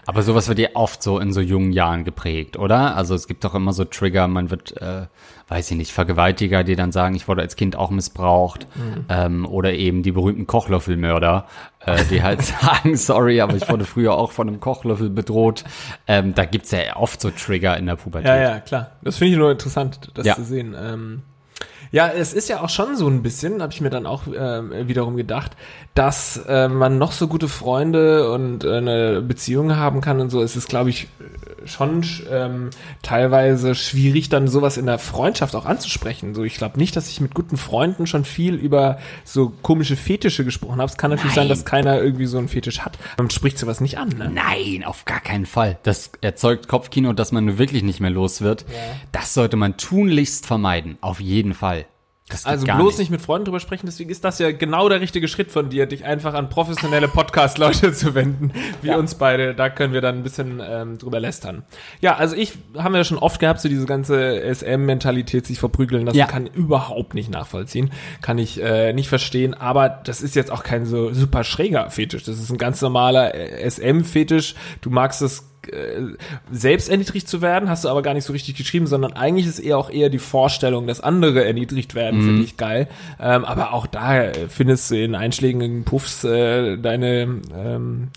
Speaker 2: Aber sowas wird ja oft so in so jungen Jahren geprägt, oder? Also es gibt doch immer so Trigger, man wird, äh, weiß ich nicht, Vergewaltiger, die dann sagen, ich wurde als Kind auch missbraucht. Ähm, oder eben die berühmten Kochlöffelmörder, äh, die halt sagen, sorry, aber ich wurde früher auch von einem Kochlöffel bedroht. Ähm, da gibt's ja oft so Trigger in der Pubertät.
Speaker 1: Ja, ja, klar. Das finde ich nur interessant, das
Speaker 2: Ja.
Speaker 1: zu sehen. Ähm, Ja, es ist ja auch schon so ein bisschen, habe ich mir dann auch äh, wiederum gedacht, dass äh, man noch so gute Freunde und äh, eine Beziehung haben kann und so. Es ist, glaube ich, schon ähm, teilweise schwierig, dann sowas in der Freundschaft auch anzusprechen. So, ich glaube nicht, dass ich mit guten Freunden schon viel über so komische Fetische gesprochen habe. Es kann natürlich
Speaker 2: Nein.
Speaker 1: sein, dass keiner irgendwie so einen Fetisch hat. Man spricht sowas nicht an, ne?
Speaker 2: Nein, auf gar keinen Fall. Das erzeugt Kopfkino, das man nur wirklich nicht mehr los wird. Das sollte man tunlichst vermeiden. Auf jeden Fall. Das
Speaker 1: Also bloß nicht. mit Freunden drüber sprechen, deswegen ist das ja genau der richtige Schritt von dir, dich einfach an professionelle Podcast-Leute zu wenden, wie uns beide. Da können wir dann ein bisschen ähm, drüber lästern. Ja, also ich haben wir ja schon oft gehabt, so diese ganze SM-Mentalität, sich verprügeln lassen,
Speaker 2: Ja.
Speaker 1: kann überhaupt nicht nachvollziehen, kann ich äh, nicht verstehen, aber das ist jetzt auch kein so super schräger Fetisch. Das ist ein ganz normaler äh, SM-Fetisch. Du magst es äh, selbst erniedrigt zu werden, hast du aber gar nicht so richtig geschrieben, sondern eigentlich ist eher auch eher die Vorstellung, dass andere erniedrigt werden, finde ich geil. Ähm, aber auch da äh, findest du in einschlägigen Puffs äh, deine ähm,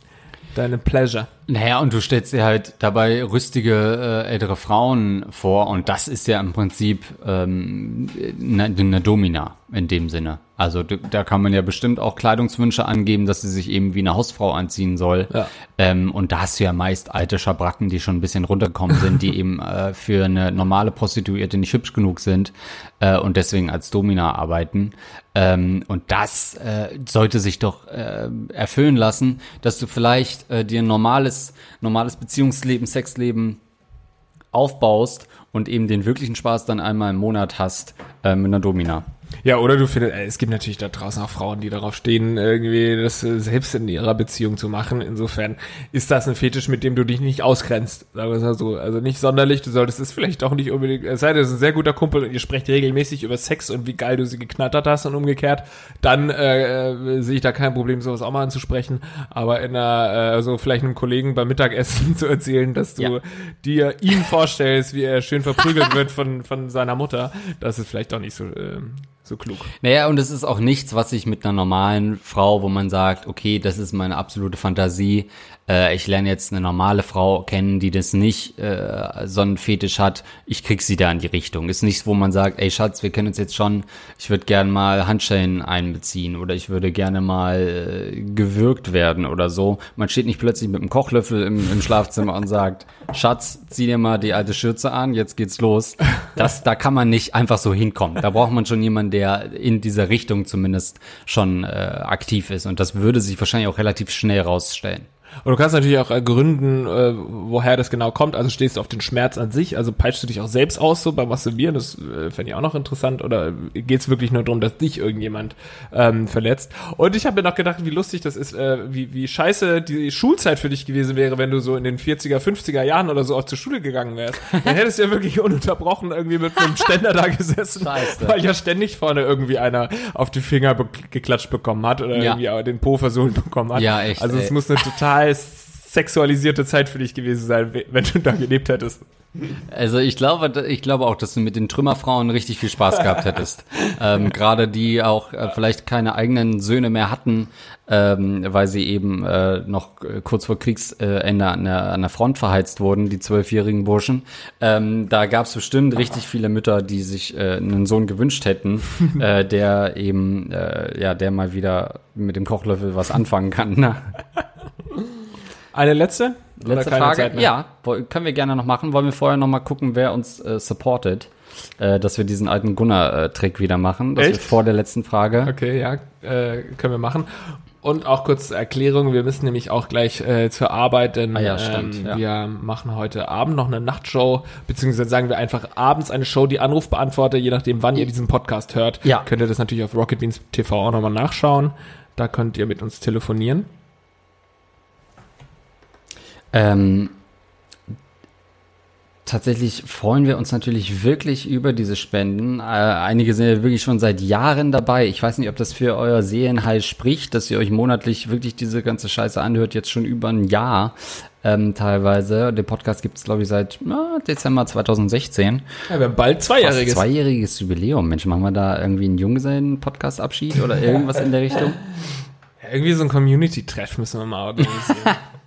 Speaker 1: deine Pleasure.
Speaker 2: Naja, und du stellst dir halt dabei rüstige äh, ältere Frauen vor und das ist ja im Prinzip ähm, eine, eine Domina in dem Sinne. Also da kann man ja bestimmt auch Kleidungswünsche angeben, dass sie sich eben wie eine Hausfrau anziehen soll.
Speaker 1: Ja.
Speaker 2: Ähm, und da hast du ja meist alte Schabracken, die schon ein bisschen runtergekommen sind, die eben äh, für eine normale Prostituierte nicht hübsch genug sind äh, und deswegen als Domina arbeiten. Ähm, und das äh, sollte sich doch äh, erfüllen lassen, dass du vielleicht äh, dir ein normales, normales Beziehungsleben, Sexleben aufbaust und eben den wirklichen Spaß dann einmal im Monat hast äh, mit einer Domina.
Speaker 1: Ja, oder du findest, äh, es gibt natürlich da draußen auch Frauen, die darauf stehen, irgendwie das äh, selbst in ihrer Beziehung zu machen. Insofern ist das ein Fetisch, mit dem du dich nicht ausgrenzt, sagen wir es mal so. Also nicht sonderlich, du solltest es vielleicht auch nicht unbedingt, es sei denn, es ist ein sehr guter Kumpel und ihr sprecht regelmäßig über Sex und wie geil du sie geknattert hast und umgekehrt, dann äh, äh, sehe ich da kein Problem, sowas auch mal anzusprechen. Aber in einer, äh, so vielleicht einem Kollegen beim Mittagessen zu erzählen, dass du
Speaker 2: Ja.
Speaker 1: dir ihn vorstellst, wie er schön verprügelt wird von, von seiner Mutter, das ist vielleicht doch nicht so, ähm, so klug.
Speaker 2: Naja, und es ist auch nichts, was ich mit einer normalen Frau, wo man sagt, okay, das ist meine absolute Fantasie. Äh, ich lerne jetzt eine normale Frau kennen, die das nicht äh, so einen Fetisch hat. Ich krieg sie da in die Richtung. Ist nichts, wo man sagt, ey Schatz, wir kennen uns jetzt schon. Ich würde gerne mal Handschellen einbeziehen oder ich würde gerne mal äh, gewürgt werden oder so. Man steht nicht plötzlich mit einem Kochlöffel im, im Schlafzimmer und sagt, Schatz, zieh dir mal die alte Schürze an, jetzt geht's los. Das, da kann man nicht einfach so hinkommen. Da braucht man schon jemanden, der in dieser Richtung zumindest schon äh, aktiv ist. Und das würde sich wahrscheinlich auch relativ schnell rausstellen.
Speaker 1: Und du kannst natürlich auch äh, gründen, äh, woher das genau kommt. Also stehst du auf den Schmerz an sich, also peitschst du dich auch selbst aus so beim Masturbieren, das äh, fände ich auch noch interessant. Oder geht es wirklich nur darum, dass dich irgendjemand ähm, verletzt? Und ich habe mir noch gedacht, wie lustig das ist, äh, wie, wie scheiße die Schulzeit für dich gewesen wäre, wenn du so in den 40er, 50er Jahren oder so auch zur Schule gegangen wärst. Dann hättest du ja wirklich ununterbrochen irgendwie mit einem Ständer da gesessen,
Speaker 2: Scheiße.
Speaker 1: weil ja ständig vorne irgendwie einer auf die Finger be geklatscht bekommen hat oder
Speaker 2: Ja.
Speaker 1: irgendwie auch den Po versohlt bekommen hat.
Speaker 2: Ja, echt,
Speaker 1: Also es muss eine total sexualisierte Zeit für dich gewesen sein, we- wenn du da gelebt hättest.
Speaker 2: Also ich glaube, ich glaube auch, dass du mit den Trümmerfrauen richtig viel Spaß gehabt hättest. ähm, Gerade die auch äh, vielleicht keine eigenen Söhne mehr hatten, ähm, weil sie eben äh, noch äh, kurz vor Kriegsende an der, an der Front verheizt wurden, die zwölfjährigen Burschen. Ähm, da gab es bestimmt richtig viele Mütter, die sich äh, einen Sohn gewünscht hätten, äh, der eben, äh, ja, der mal wieder mit dem Kochlöffel was anfangen kann. Ne?
Speaker 1: Eine letzte?
Speaker 2: Letzte Frage. Ja, können wir gerne noch machen. Wollen wir vorher noch mal gucken, wer uns äh, supportet, äh, dass wir diesen alten Gunnar-Trick wieder machen. Das
Speaker 1: Echt?
Speaker 2: wir vor der letzten Frage.
Speaker 1: Okay, ja, äh, können wir machen. Und auch kurz Erklärung, wir müssen nämlich auch gleich äh, zur Arbeit, denn
Speaker 2: Ah ja, stimmt,
Speaker 1: ähm,
Speaker 2: ja.
Speaker 1: wir machen heute Abend noch eine Nachtshow, beziehungsweise sagen wir einfach abends eine Show, die Anrufbeantworter, je nachdem, wann ihr diesen Podcast hört,
Speaker 2: Ja.
Speaker 1: könnt ihr das natürlich auf Rocket Beans TV auch nochmal nachschauen. Da könnt ihr mit uns telefonieren.
Speaker 2: Ähm, tatsächlich freuen wir uns natürlich wirklich über diese Spenden. Äh, einige sind ja wirklich schon seit Jahren dabei. Ich weiß nicht, ob das für euer Seelenheil spricht, dass ihr euch monatlich wirklich diese ganze Scheiße anhört, jetzt schon über ein Jahr ähm, teilweise. Den Podcast gibt es, glaube ich, seit na, Dezember 2016.
Speaker 1: Ja, wir haben bald
Speaker 2: Fast
Speaker 1: zweijähriges.
Speaker 2: zweijähriges Jubiläum. Mensch, machen wir da irgendwie einen Junggesellen-Podcast-Abschied oder irgendwas in der Richtung?
Speaker 1: Ja, irgendwie so ein Community-Treff müssen wir mal organisieren.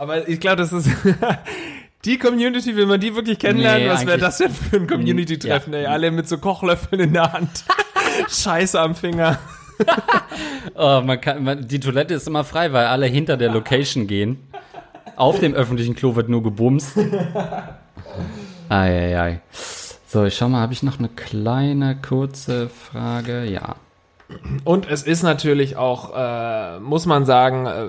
Speaker 1: Aber ich glaube, das ist Die Community, will man die wirklich kennenlernen?
Speaker 2: Nee,
Speaker 1: Was wäre das denn für ein Community-Treffen,
Speaker 2: Ja.
Speaker 1: ey? Alle mit so Kochlöffeln in der Hand. Scheiße am Finger.
Speaker 2: Oh, man kann, man, die Toilette ist immer frei, weil alle hinter der Location gehen. Auf dem öffentlichen Klo wird nur gebumst. Eieiei. So, ich schau mal, habe ich noch eine kleine, kurze Frage? Ja.
Speaker 1: Und es ist natürlich auch, äh, muss man sagen, äh,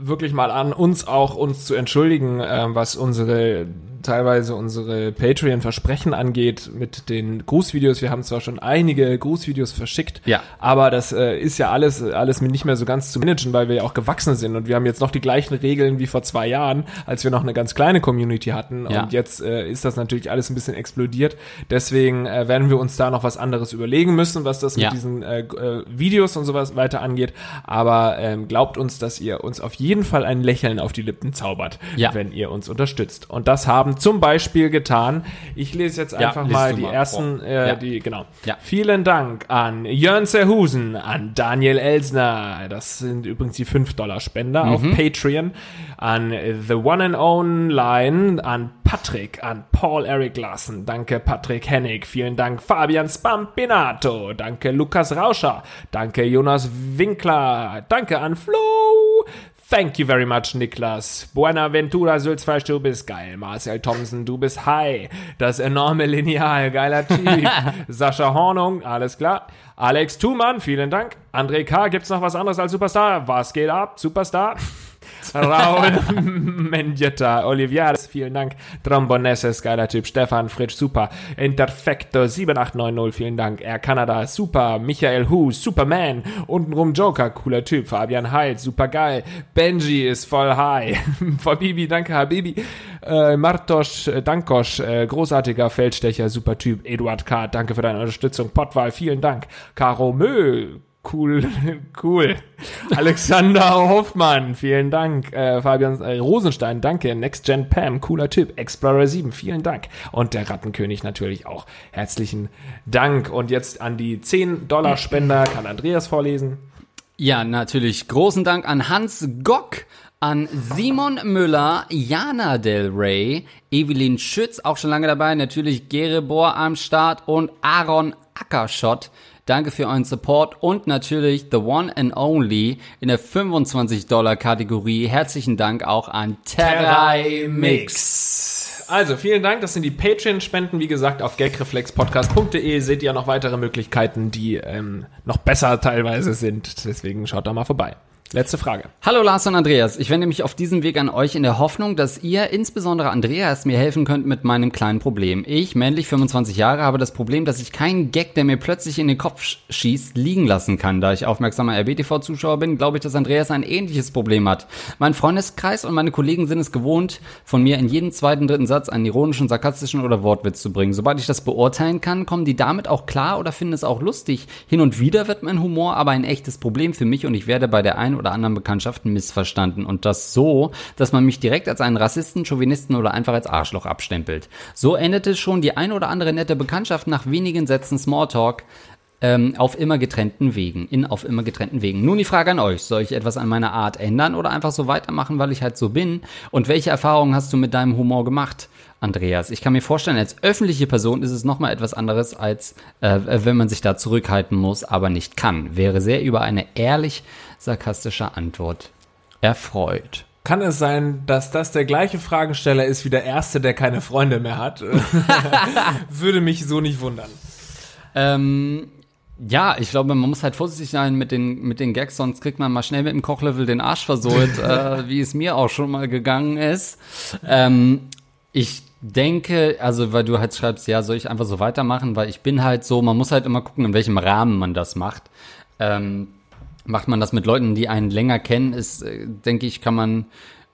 Speaker 1: wirklich mal an uns auch uns zu entschuldigen, äh, was unsere teilweise unsere Patreon-Versprechen angeht mit den Grußvideos. Wir haben zwar schon einige Grußvideos verschickt,
Speaker 2: Ja.
Speaker 1: aber das äh, ist ja alles alles nicht mehr so ganz zu managen, weil wir ja auch gewachsen sind und wir haben jetzt noch die gleichen Regeln wie vor zwei Jahren, als wir noch eine ganz kleine Community hatten
Speaker 2: Ja.
Speaker 1: und jetzt äh, ist das natürlich alles ein bisschen explodiert. Deswegen äh, werden wir uns da noch was anderes überlegen müssen, was das
Speaker 2: Ja.
Speaker 1: mit diesen äh, äh, Videos und sowas weiter angeht. Aber ähm, glaubt uns, dass ihr uns auf jeden Fall ein Lächeln auf die Lippen zaubert, wenn ihr uns unterstützt. Und das haben zum Beispiel getan. Ich lese jetzt
Speaker 2: Ja,
Speaker 1: einfach
Speaker 2: liest
Speaker 1: mal die
Speaker 2: mal
Speaker 1: ersten, äh,
Speaker 2: Ja.
Speaker 1: die genau.
Speaker 2: Ja.
Speaker 1: Vielen Dank an Jörn Serhusen, an Daniel Elsner, das sind übrigens die 5-Dollar-Spender auf
Speaker 2: Mhm.
Speaker 1: Patreon, an The One and Online, an Patrick, an Paul Eric Larsen, danke Patrick Hennig, vielen Dank Fabian Spampinato, danke Lukas Rauscher, danke Jonas Winkler, danke an Flo, Thank you very much, Niklas. Buenaventura Sülzfleisch, du bist geil. Marcel Thompson, du bist high. Das enorme Lineal, geiler Typ. Sascha Hornung, alles klar. Alex Thumann, vielen Dank. André K., gibt's noch was anderes als Superstar? Was geht ab, Superstar? Raul Mendieta, Oliviares, vielen Dank. Trombonesses, geiler Typ. Stefan Fritsch, super. Interfecto 7890, vielen Dank. Air Canada, super. Michael Hu, Superman. Untenrum Joker, cooler Typ. Fabian Heil, super geil. Benji ist voll high. voll Bibi, danke Habibi. Äh, Martos äh, Dankosch, äh, großartiger Feldstecher, super Typ. Eduard K., danke für deine Unterstützung. Pottwal, vielen Dank. Caro Mö, Cool, cool. Alexander Hoffmann, vielen Dank. Äh, Fabian äh, Rosenstein, danke. Next Gen Pam, cooler Typ. Explorer 7, vielen Dank. Und der Rattenkönig natürlich auch. Herzlichen Dank. Und jetzt an die 10-Dollar-Spender kann Andreas vorlesen.
Speaker 2: Ja, natürlich. Großen Dank an Hans Gock, an Simon Müller, Jana Del Rey, Evelyn Schütz, auch schon lange dabei, natürlich Gerebor am Start und Aaron Ackerschott. Danke für euren Support und natürlich The One and Only in der 25-Dollar-Kategorie. Herzlichen Dank auch an Terrai Mix.
Speaker 1: Also, vielen Dank. Das sind die Patreon-Spenden. Wie gesagt, auf gagreflexpodcast.de seht ihr noch weitere Möglichkeiten, die ähm, noch besser teilweise sind. Deswegen schaut da mal vorbei. Letzte Frage.
Speaker 2: Hallo Lars und Andreas, ich wende mich auf diesem Weg an euch in der Hoffnung, dass ihr, insbesondere Andreas, mir helfen könnt mit meinem kleinen Problem. Ich, männlich 25 Jahre, habe das Problem, dass ich keinen Gag, der mir plötzlich in den Kopf sch- schießt, liegen lassen kann. Da ich aufmerksamer RBTV-Zuschauer bin, glaube ich, dass Andreas ein ähnliches Problem hat. Mein Freundeskreis und meine Kollegen sind es gewohnt, von mir in jedem zweiten, dritten Satz einen ironischen, sarkastischen oder Wortwitz zu bringen. Sobald ich das beurteilen kann, kommen die damit auch klar oder finden es auch lustig. Hin und wieder wird mein Humor aber ein echtes Problem für mich und ich werde bei der einen oder anderen Bekanntschaft missverstanden. Und das so, dass man mich direkt als einen Rassisten, Chauvinisten oder einfach als Arschloch abstempelt. So endete schon die ein oder andere nette Bekanntschaft nach wenigen Sätzen Smalltalk ähm, auf immer getrennten Wegen, in auf immer getrennten Wegen. Nun die Frage an euch, soll ich etwas an meiner Art ändern oder einfach so weitermachen, weil ich halt so bin? Und welche Erfahrungen hast du mit deinem Humor gemacht? Andreas, ich kann mir vorstellen, als öffentliche Person ist es nochmal etwas anderes, als äh, wenn man sich da zurückhalten muss, aber nicht kann. Wäre sehr über eine ehrlich sarkastische Antwort erfreut.
Speaker 1: Kann es sein, dass das der gleiche Fragesteller ist wie der Erste, der keine Freunde mehr hat? Würde mich so nicht wundern.
Speaker 2: Ähm, ja, ich glaube, man muss halt vorsichtig sein mit den, mit den Gags, sonst kriegt man mal schnell mit dem Kochlevel den Arsch versohlt, äh, wie es mir auch schon mal gegangen ist. Ähm, ich denke, also weil du halt schreibst, ja, soll ich einfach so weitermachen, weil ich bin halt so, man muss halt immer gucken, in welchem Rahmen man das macht. Ähm, macht man das mit Leuten, die einen länger kennen, ist, äh, denke ich, kann man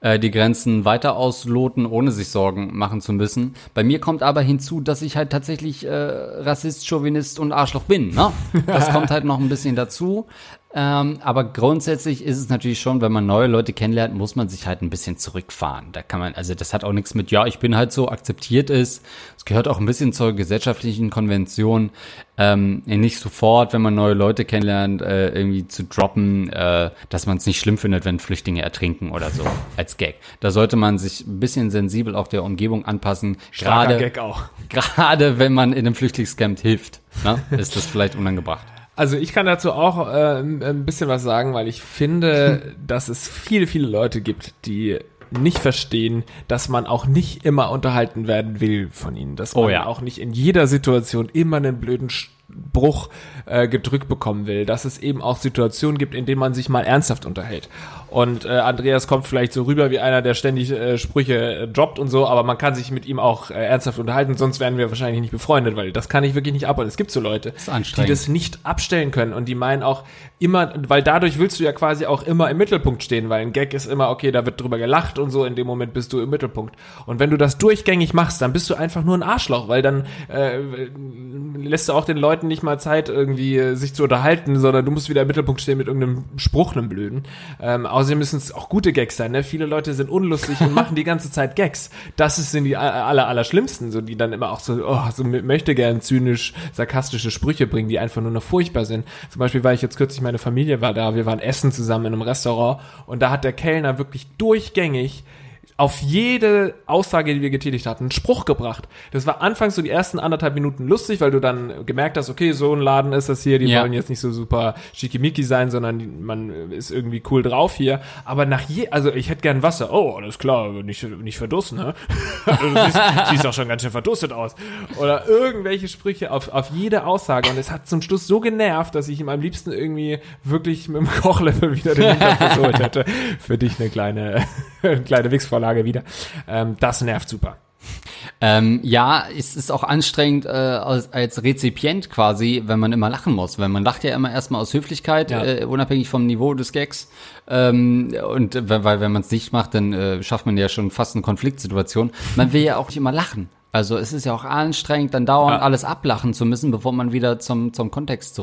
Speaker 2: äh, die Grenzen weiter ausloten, ohne sich Sorgen machen zu müssen. Bei mir kommt aber hinzu, dass ich halt tatsächlich äh, Rassist, Chauvinist und Arschloch bin. Ne? Das kommt halt noch ein bisschen dazu. Ähm, aber grundsätzlich ist es natürlich schon, wenn man neue Leute kennenlernt, muss man sich halt ein bisschen zurückfahren. Da kann man, also das hat auch nichts mit, ja, ich bin halt so akzeptiert ist. Es gehört auch ein bisschen zur gesellschaftlichen Konvention, ähm, nicht sofort, wenn man neue Leute kennenlernt, äh, irgendwie zu droppen, äh, dass man es nicht schlimm findet, wenn Flüchtlinge ertrinken oder so als Gag. Da sollte man sich ein bisschen sensibel auch der Umgebung anpassen.
Speaker 1: Auch.
Speaker 2: Gerade wenn man in einem Flüchtlingscamp hilft, ne, ist das vielleicht unangebracht.
Speaker 1: Also ich kann dazu auch äh, ein bisschen was sagen, weil ich finde, dass es viele, viele Leute gibt, die nicht verstehen, dass man auch nicht immer unterhalten werden will von ihnen. Dass man
Speaker 2: Oh ja.
Speaker 1: auch nicht in jeder Situation immer einen blöden Bruch äh, gedrückt bekommen will. Dass es eben auch Situationen gibt, in denen man sich mal ernsthaft unterhält. Und äh, Andreas kommt vielleicht so rüber wie einer, der ständig äh, Sprüche äh, droppt und so, aber man kann sich mit ihm auch äh, ernsthaft unterhalten, sonst wären wir wahrscheinlich nicht befreundet, weil das kann ich wirklich nicht ab. Und es gibt so Leute, die das nicht abstellen können und die meinen auch immer, weil dadurch willst du ja quasi auch immer im Mittelpunkt stehen, weil ein Gag ist immer, okay, da wird drüber gelacht und so, in dem Moment bist du im Mittelpunkt. Und wenn du das durchgängig machst, dann bist du einfach nur ein Arschloch, weil dann äh, lässt du auch den Leuten nicht mal Zeit, irgendwie äh, sich zu unterhalten, sondern du musst wieder im Mittelpunkt stehen mit irgendeinem Spruch, einem blöden. Ähm, außerdem müssen es auch gute Gags sein, ne? Viele Leute sind unlustig und machen die ganze Zeit Gags. Das sind die aller, aller schlimmsten, so die dann immer auch so, oh, so möchte gern zynisch, sarkastische Sprüche bringen, die einfach nur noch furchtbar sind. Zum Beispiel war ich jetzt kürzlich, meine Familie war da, wir waren essen zusammen in einem Restaurant und da hat der Kellner wirklich durchgängig auf jede Aussage, die wir getätigt hatten, einen Spruch gebracht. Das war anfangs so die ersten anderthalb Minuten lustig, weil du dann gemerkt hast, okay, so ein Laden ist das hier, die
Speaker 2: Ja.
Speaker 1: wollen jetzt nicht so super schickimicki sein, sondern man ist irgendwie cool drauf hier. Aber nach je, also ich hätte gern Wasser. Oh, alles klar, nicht, nicht verdursten, ne? Also du siehst, siehst auch schon ganz schön verdurstet aus. Oder irgendwelche Sprüche auf, auf jede Aussage. Und es hat zum Schluss so genervt, dass ich ihm am liebsten irgendwie wirklich mit dem Kochlöffel wieder den Hintern versohlt hätte. Für dich eine kleine, eine kleine Wichsvorlage wieder. Ähm, das nervt super.
Speaker 2: Ähm, ja, es ist auch anstrengend äh, als, als Rezipient quasi, wenn man immer lachen muss. Weil man lacht ja immer erstmal aus Höflichkeit,
Speaker 1: Ja.
Speaker 2: äh, unabhängig vom Niveau des Gags. Ähm, und weil, wenn man es nicht macht, dann äh, schafft man ja schon fast eine Konfliktsituation. Man will ja auch nicht immer lachen. Also es ist ja auch anstrengend, dann dauernd
Speaker 1: Ja.
Speaker 2: alles ablachen zu müssen, bevor man wieder zum, zum Kontext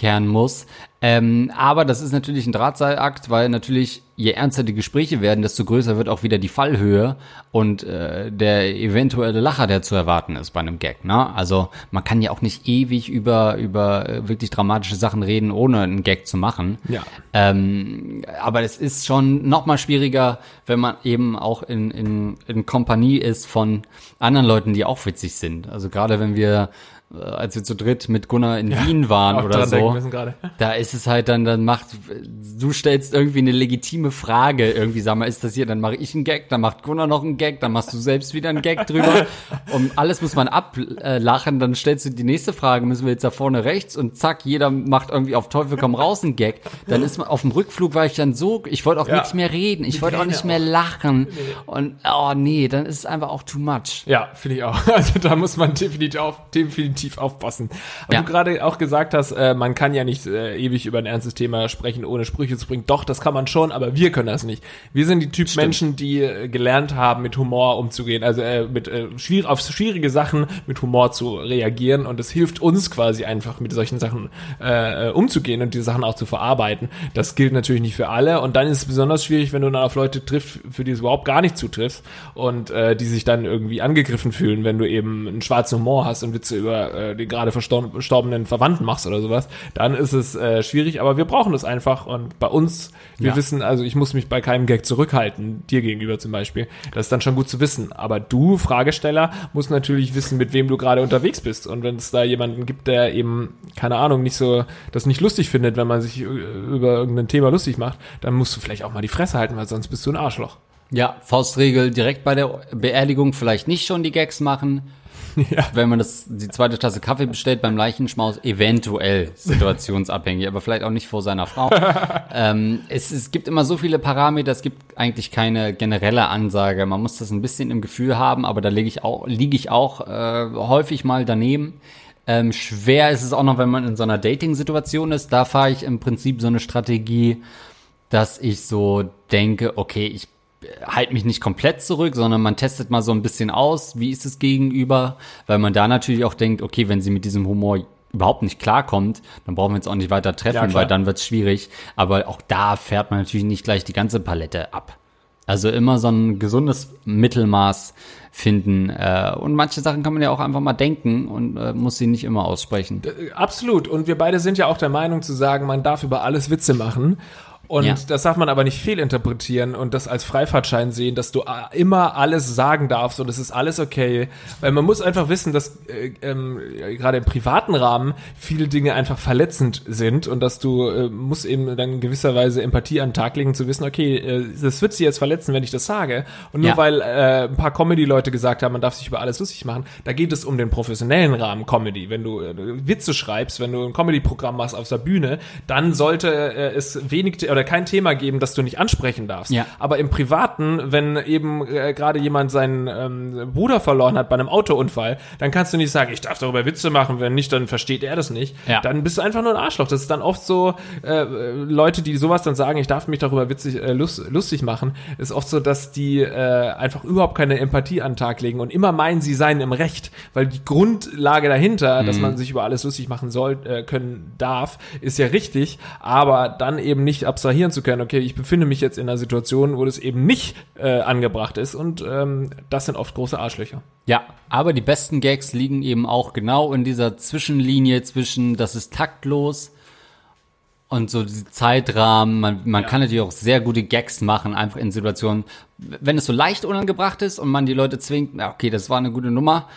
Speaker 2: zurückkehren muss. Ähm, aber das ist natürlich ein Drahtseilakt, weil natürlich je ernster die Gespräche werden, desto größer wird auch wieder die Fallhöhe und äh, der eventuelle Lacher, der zu erwarten ist bei einem Gag. Ne? Also man kann ja auch nicht ewig über, über äh, wirklich dramatische Sachen reden, ohne einen Gag zu machen.
Speaker 1: Ja.
Speaker 2: Ähm, aber es ist schon noch mal schwieriger, wenn man eben auch in, in, in Kompanie ist von anderen Leuten, die auch witzig sind. Also gerade wenn wir, als wir zu dritt mit Gunnar in Wien waren oder so, da ist es halt dann, dann macht, du stellst irgendwie eine legitime Frage, irgendwie, sag mal, ist das hier, dann mache ich einen Gag, dann macht Gunnar noch einen Gag, dann machst du selbst wieder einen Gag drüber und alles muss man ablachen, dann stellst du die nächste Frage, müssen wir jetzt da vorne rechts und zack, jeder macht irgendwie auf Teufel komm raus einen Gag. Dann ist man, auf dem Rückflug war ich dann so, ich wollte auch
Speaker 1: Ja.
Speaker 2: nicht mehr reden, ich wollte auch nicht mehr lachen und, oh nee, dann ist es einfach auch too much.
Speaker 1: Ja, finde ich auch. Also da muss man definitiv, auf, definitiv aufpassen. Aber
Speaker 2: Ja.
Speaker 1: du gerade auch gesagt hast, äh, man kann ja nicht äh, ewig über ein ernstes Thema sprechen, ohne Sprüche zu bringen. Doch, das kann man schon, aber wir können das nicht. Wir sind die Typ Menschen, die äh, gelernt haben, mit Humor umzugehen, also äh, mit äh, schwier auf schwierige Sachen mit Humor zu reagieren und es hilft uns quasi einfach mit solchen Sachen äh, äh, umzugehen und die Sachen auch zu verarbeiten. Das gilt natürlich nicht für alle und dann ist es besonders schwierig, wenn du dann auf Leute triffst, für die es überhaupt gar nicht zutrifft und äh, die sich dann irgendwie angegriffen fühlen, wenn du eben einen schwarzen Humor hast und Witze über äh, die gerade verstor- verstorbenen Verwandten machst oder sowas, dann ist es äh, schwierig, aber wir brauchen es einfach und bei uns, wir
Speaker 2: Ja.
Speaker 1: wissen, also ich muss mich bei keinem Gag zurückhalten, dir gegenüber zum Beispiel, das ist dann schon gut zu wissen, aber du, Fragesteller, musst natürlich wissen, mit wem du gerade unterwegs bist und wenn es da jemanden gibt, der eben, keine Ahnung, nicht so, das nicht lustig findet, wenn man sich äh, über irgendein Thema lustig macht, dann musst du vielleicht auch mal die Fresse halten, weil sonst bist du ein Arschloch.
Speaker 2: Ja, Faustregel direkt bei der Beerdigung vielleicht nicht schon die Gags machen.
Speaker 1: Ja.
Speaker 2: Wenn man das, die zweite Tasse Kaffee bestellt beim Leichenschmaus, eventuell situationsabhängig, aber vielleicht auch nicht vor seiner Frau. ähm, es, es gibt immer so viele Parameter, es gibt eigentlich keine generelle Ansage. Man muss das ein bisschen im Gefühl haben, aber da liege ich auch, liege ich auch äh, häufig mal daneben. Ähm, schwer ist es auch noch, wenn man in so einer Dating-Situation ist. Da fahre ich im Prinzip so eine Strategie, dass ich so denke, okay, ich halte mich nicht komplett zurück, sondern man testet mal so ein bisschen aus, wie ist es gegenüber, weil man da natürlich auch denkt, okay, wenn sie mit diesem Humor überhaupt nicht klarkommt, dann brauchen wir uns auch nicht weiter treffen,
Speaker 1: Ja,
Speaker 2: weil dann wird's schwierig. Aber auch da fährt man natürlich nicht gleich die ganze Palette ab. Also immer so ein gesundes Mittelmaß finden. Äh, und manche Sachen kann man ja auch einfach mal denken und äh, muss sie nicht immer aussprechen.
Speaker 1: Absolut. Und wir beide sind ja auch der Meinung zu sagen, man darf über alles Witze machen. Und
Speaker 2: Ja.
Speaker 1: das darf man aber nicht fehlinterpretieren und das als Freifahrtschein sehen, dass du äh, immer alles sagen darfst und es ist alles okay. Weil man muss einfach wissen, dass äh, ähm, äh, gerade im privaten Rahmen viele Dinge einfach verletzend sind und dass du äh, musst eben dann in gewisser Weise Empathie an den Tag legen, zu wissen, okay, äh, das wird sie jetzt verletzen, wenn ich das sage. Und nur
Speaker 2: Ja.
Speaker 1: weil äh, ein paar Comedy-Leute gesagt haben, man darf sich über alles lustig machen, da geht es um den professionellen Rahmen Comedy. Wenn du äh, Witze schreibst, wenn du ein Comedy-Programm machst auf der Bühne, dann sollte es wenig oder kein Thema geben, das du nicht ansprechen darfst.
Speaker 2: Ja.
Speaker 1: Aber im Privaten, wenn eben äh, gerade jemand seinen ähm, Bruder verloren hat bei einem Autounfall, dann kannst du nicht sagen, ich darf darüber Witze machen, wenn nicht, dann versteht er das nicht.
Speaker 2: Ja.
Speaker 1: Dann bist du einfach nur ein Arschloch. Das ist dann oft so, äh, Leute, die sowas dann sagen, ich darf mich darüber witzig, äh, lust, lustig machen, ist oft so, dass die äh, einfach überhaupt keine Empathie an den Tag legen und immer meinen, sie seien im Recht, weil die Grundlage dahinter, dass man sich über alles lustig machen soll, äh, können darf, ist ja richtig, aber dann eben nicht abstrahieren zu können, okay, ich befinde mich jetzt in einer Situation, wo das eben nicht äh, angebracht ist und ähm, das sind oft große Arschlöcher.
Speaker 2: Ja, aber die besten Gags liegen eben auch genau in dieser Zwischenlinie zwischen, das ist taktlos und so die Zeitrahmen. Man, man kann natürlich auch sehr gute Gags machen, einfach in Situationen, wenn es so leicht unangebracht ist und man die Leute zwingt, na okay, das war eine gute Nummer,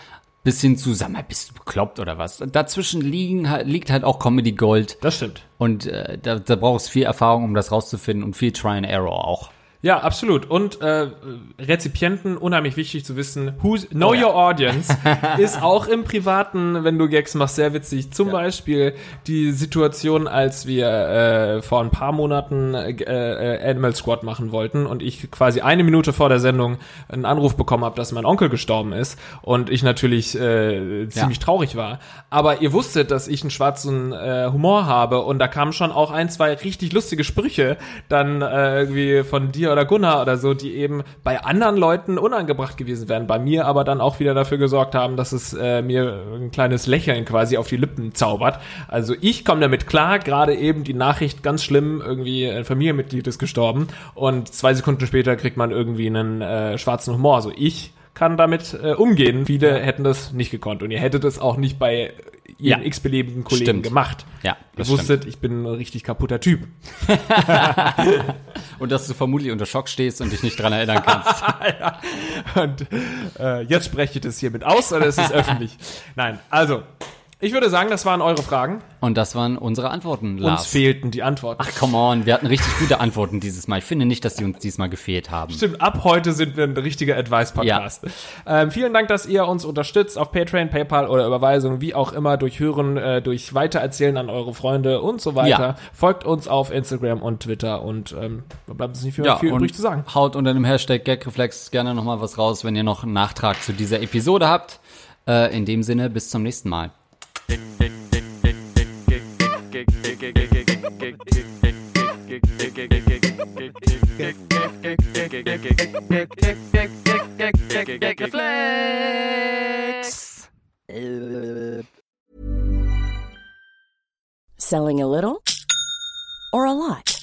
Speaker 2: bis hin zu, sag mal, bist du bekloppt oder was? Dazwischen liegen, halt- liegt halt auch Comedy Gold
Speaker 1: Das stimmt.
Speaker 2: und äh, da, da brauchst du viel Erfahrung, um das rauszufinden und viel Try and Error auch.
Speaker 1: Ja, absolut. Und äh, Rezipienten, unheimlich wichtig zu wissen, who's, know
Speaker 2: Oh ja.
Speaker 1: your audience, ist auch im Privaten, wenn du Gags machst, sehr witzig. Zum Beispiel die Situation, als wir äh, vor ein paar Monaten äh, äh, Animal Squad machen wollten und ich quasi eine Minute vor der Sendung einen Anruf bekommen habe, dass mein Onkel gestorben ist und ich natürlich äh, ziemlich traurig war. Aber ihr wusstet, dass ich einen schwarzen äh, Humor habe und da kamen schon auch ein, zwei richtig lustige Sprüche dann äh, irgendwie von dir oder Gunnar oder so, die eben bei anderen Leuten unangebracht gewesen wären, bei mir aber dann auch wieder dafür gesorgt haben, dass es äh, mir ein kleines Lächeln quasi auf die Lippen zaubert. Also ich komme damit klar, gerade eben die Nachricht ganz schlimm, irgendwie ein Familienmitglied ist gestorben und zwei Sekunden später kriegt man irgendwie einen äh, schwarzen Humor. Also ich kann damit äh, umgehen. Viele hätten das nicht gekonnt und ihr hättet es auch nicht bei ihren
Speaker 2: Ja.
Speaker 1: x-beliebigen Kollegen
Speaker 2: Stimmt.
Speaker 1: gemacht.
Speaker 2: Ja,
Speaker 1: Ihr
Speaker 2: das
Speaker 1: wusstet, ich bin ein richtig kaputter Typ.
Speaker 2: Und dass du vermutlich unter Schock stehst und dich nicht dran erinnern kannst.
Speaker 1: Und äh, jetzt spreche ich das hiermit aus oder ist es öffentlich? Nein, also, ich würde sagen, das waren eure Fragen.
Speaker 2: Und das waren unsere Antworten,
Speaker 1: Uns
Speaker 2: Lars.
Speaker 1: fehlten die Antworten.
Speaker 2: Ach, come on, wir hatten richtig gute Antworten dieses Mal. Ich finde nicht, dass die uns diesmal gefehlt haben.
Speaker 1: Stimmt, ab heute sind wir ein richtiger Advice-Podcast. Ähm, vielen Dank, dass ihr uns unterstützt auf Patreon, PayPal oder Überweisung, wie auch immer, durch Hören, äh, durch Weitererzählen an eure Freunde und so weiter.
Speaker 2: Ja.
Speaker 1: Folgt uns auf Instagram und Twitter und ähm, bleibt uns nicht viel,
Speaker 2: Ja,
Speaker 1: viel übrig zu sagen.
Speaker 2: haut unter dem Hashtag Gagreflex gerne nochmal was raus, wenn ihr noch einen Nachtrag zu dieser Episode habt. Äh, in dem Sinne, bis zum nächsten Mal.
Speaker 3: Selling a little or a lot?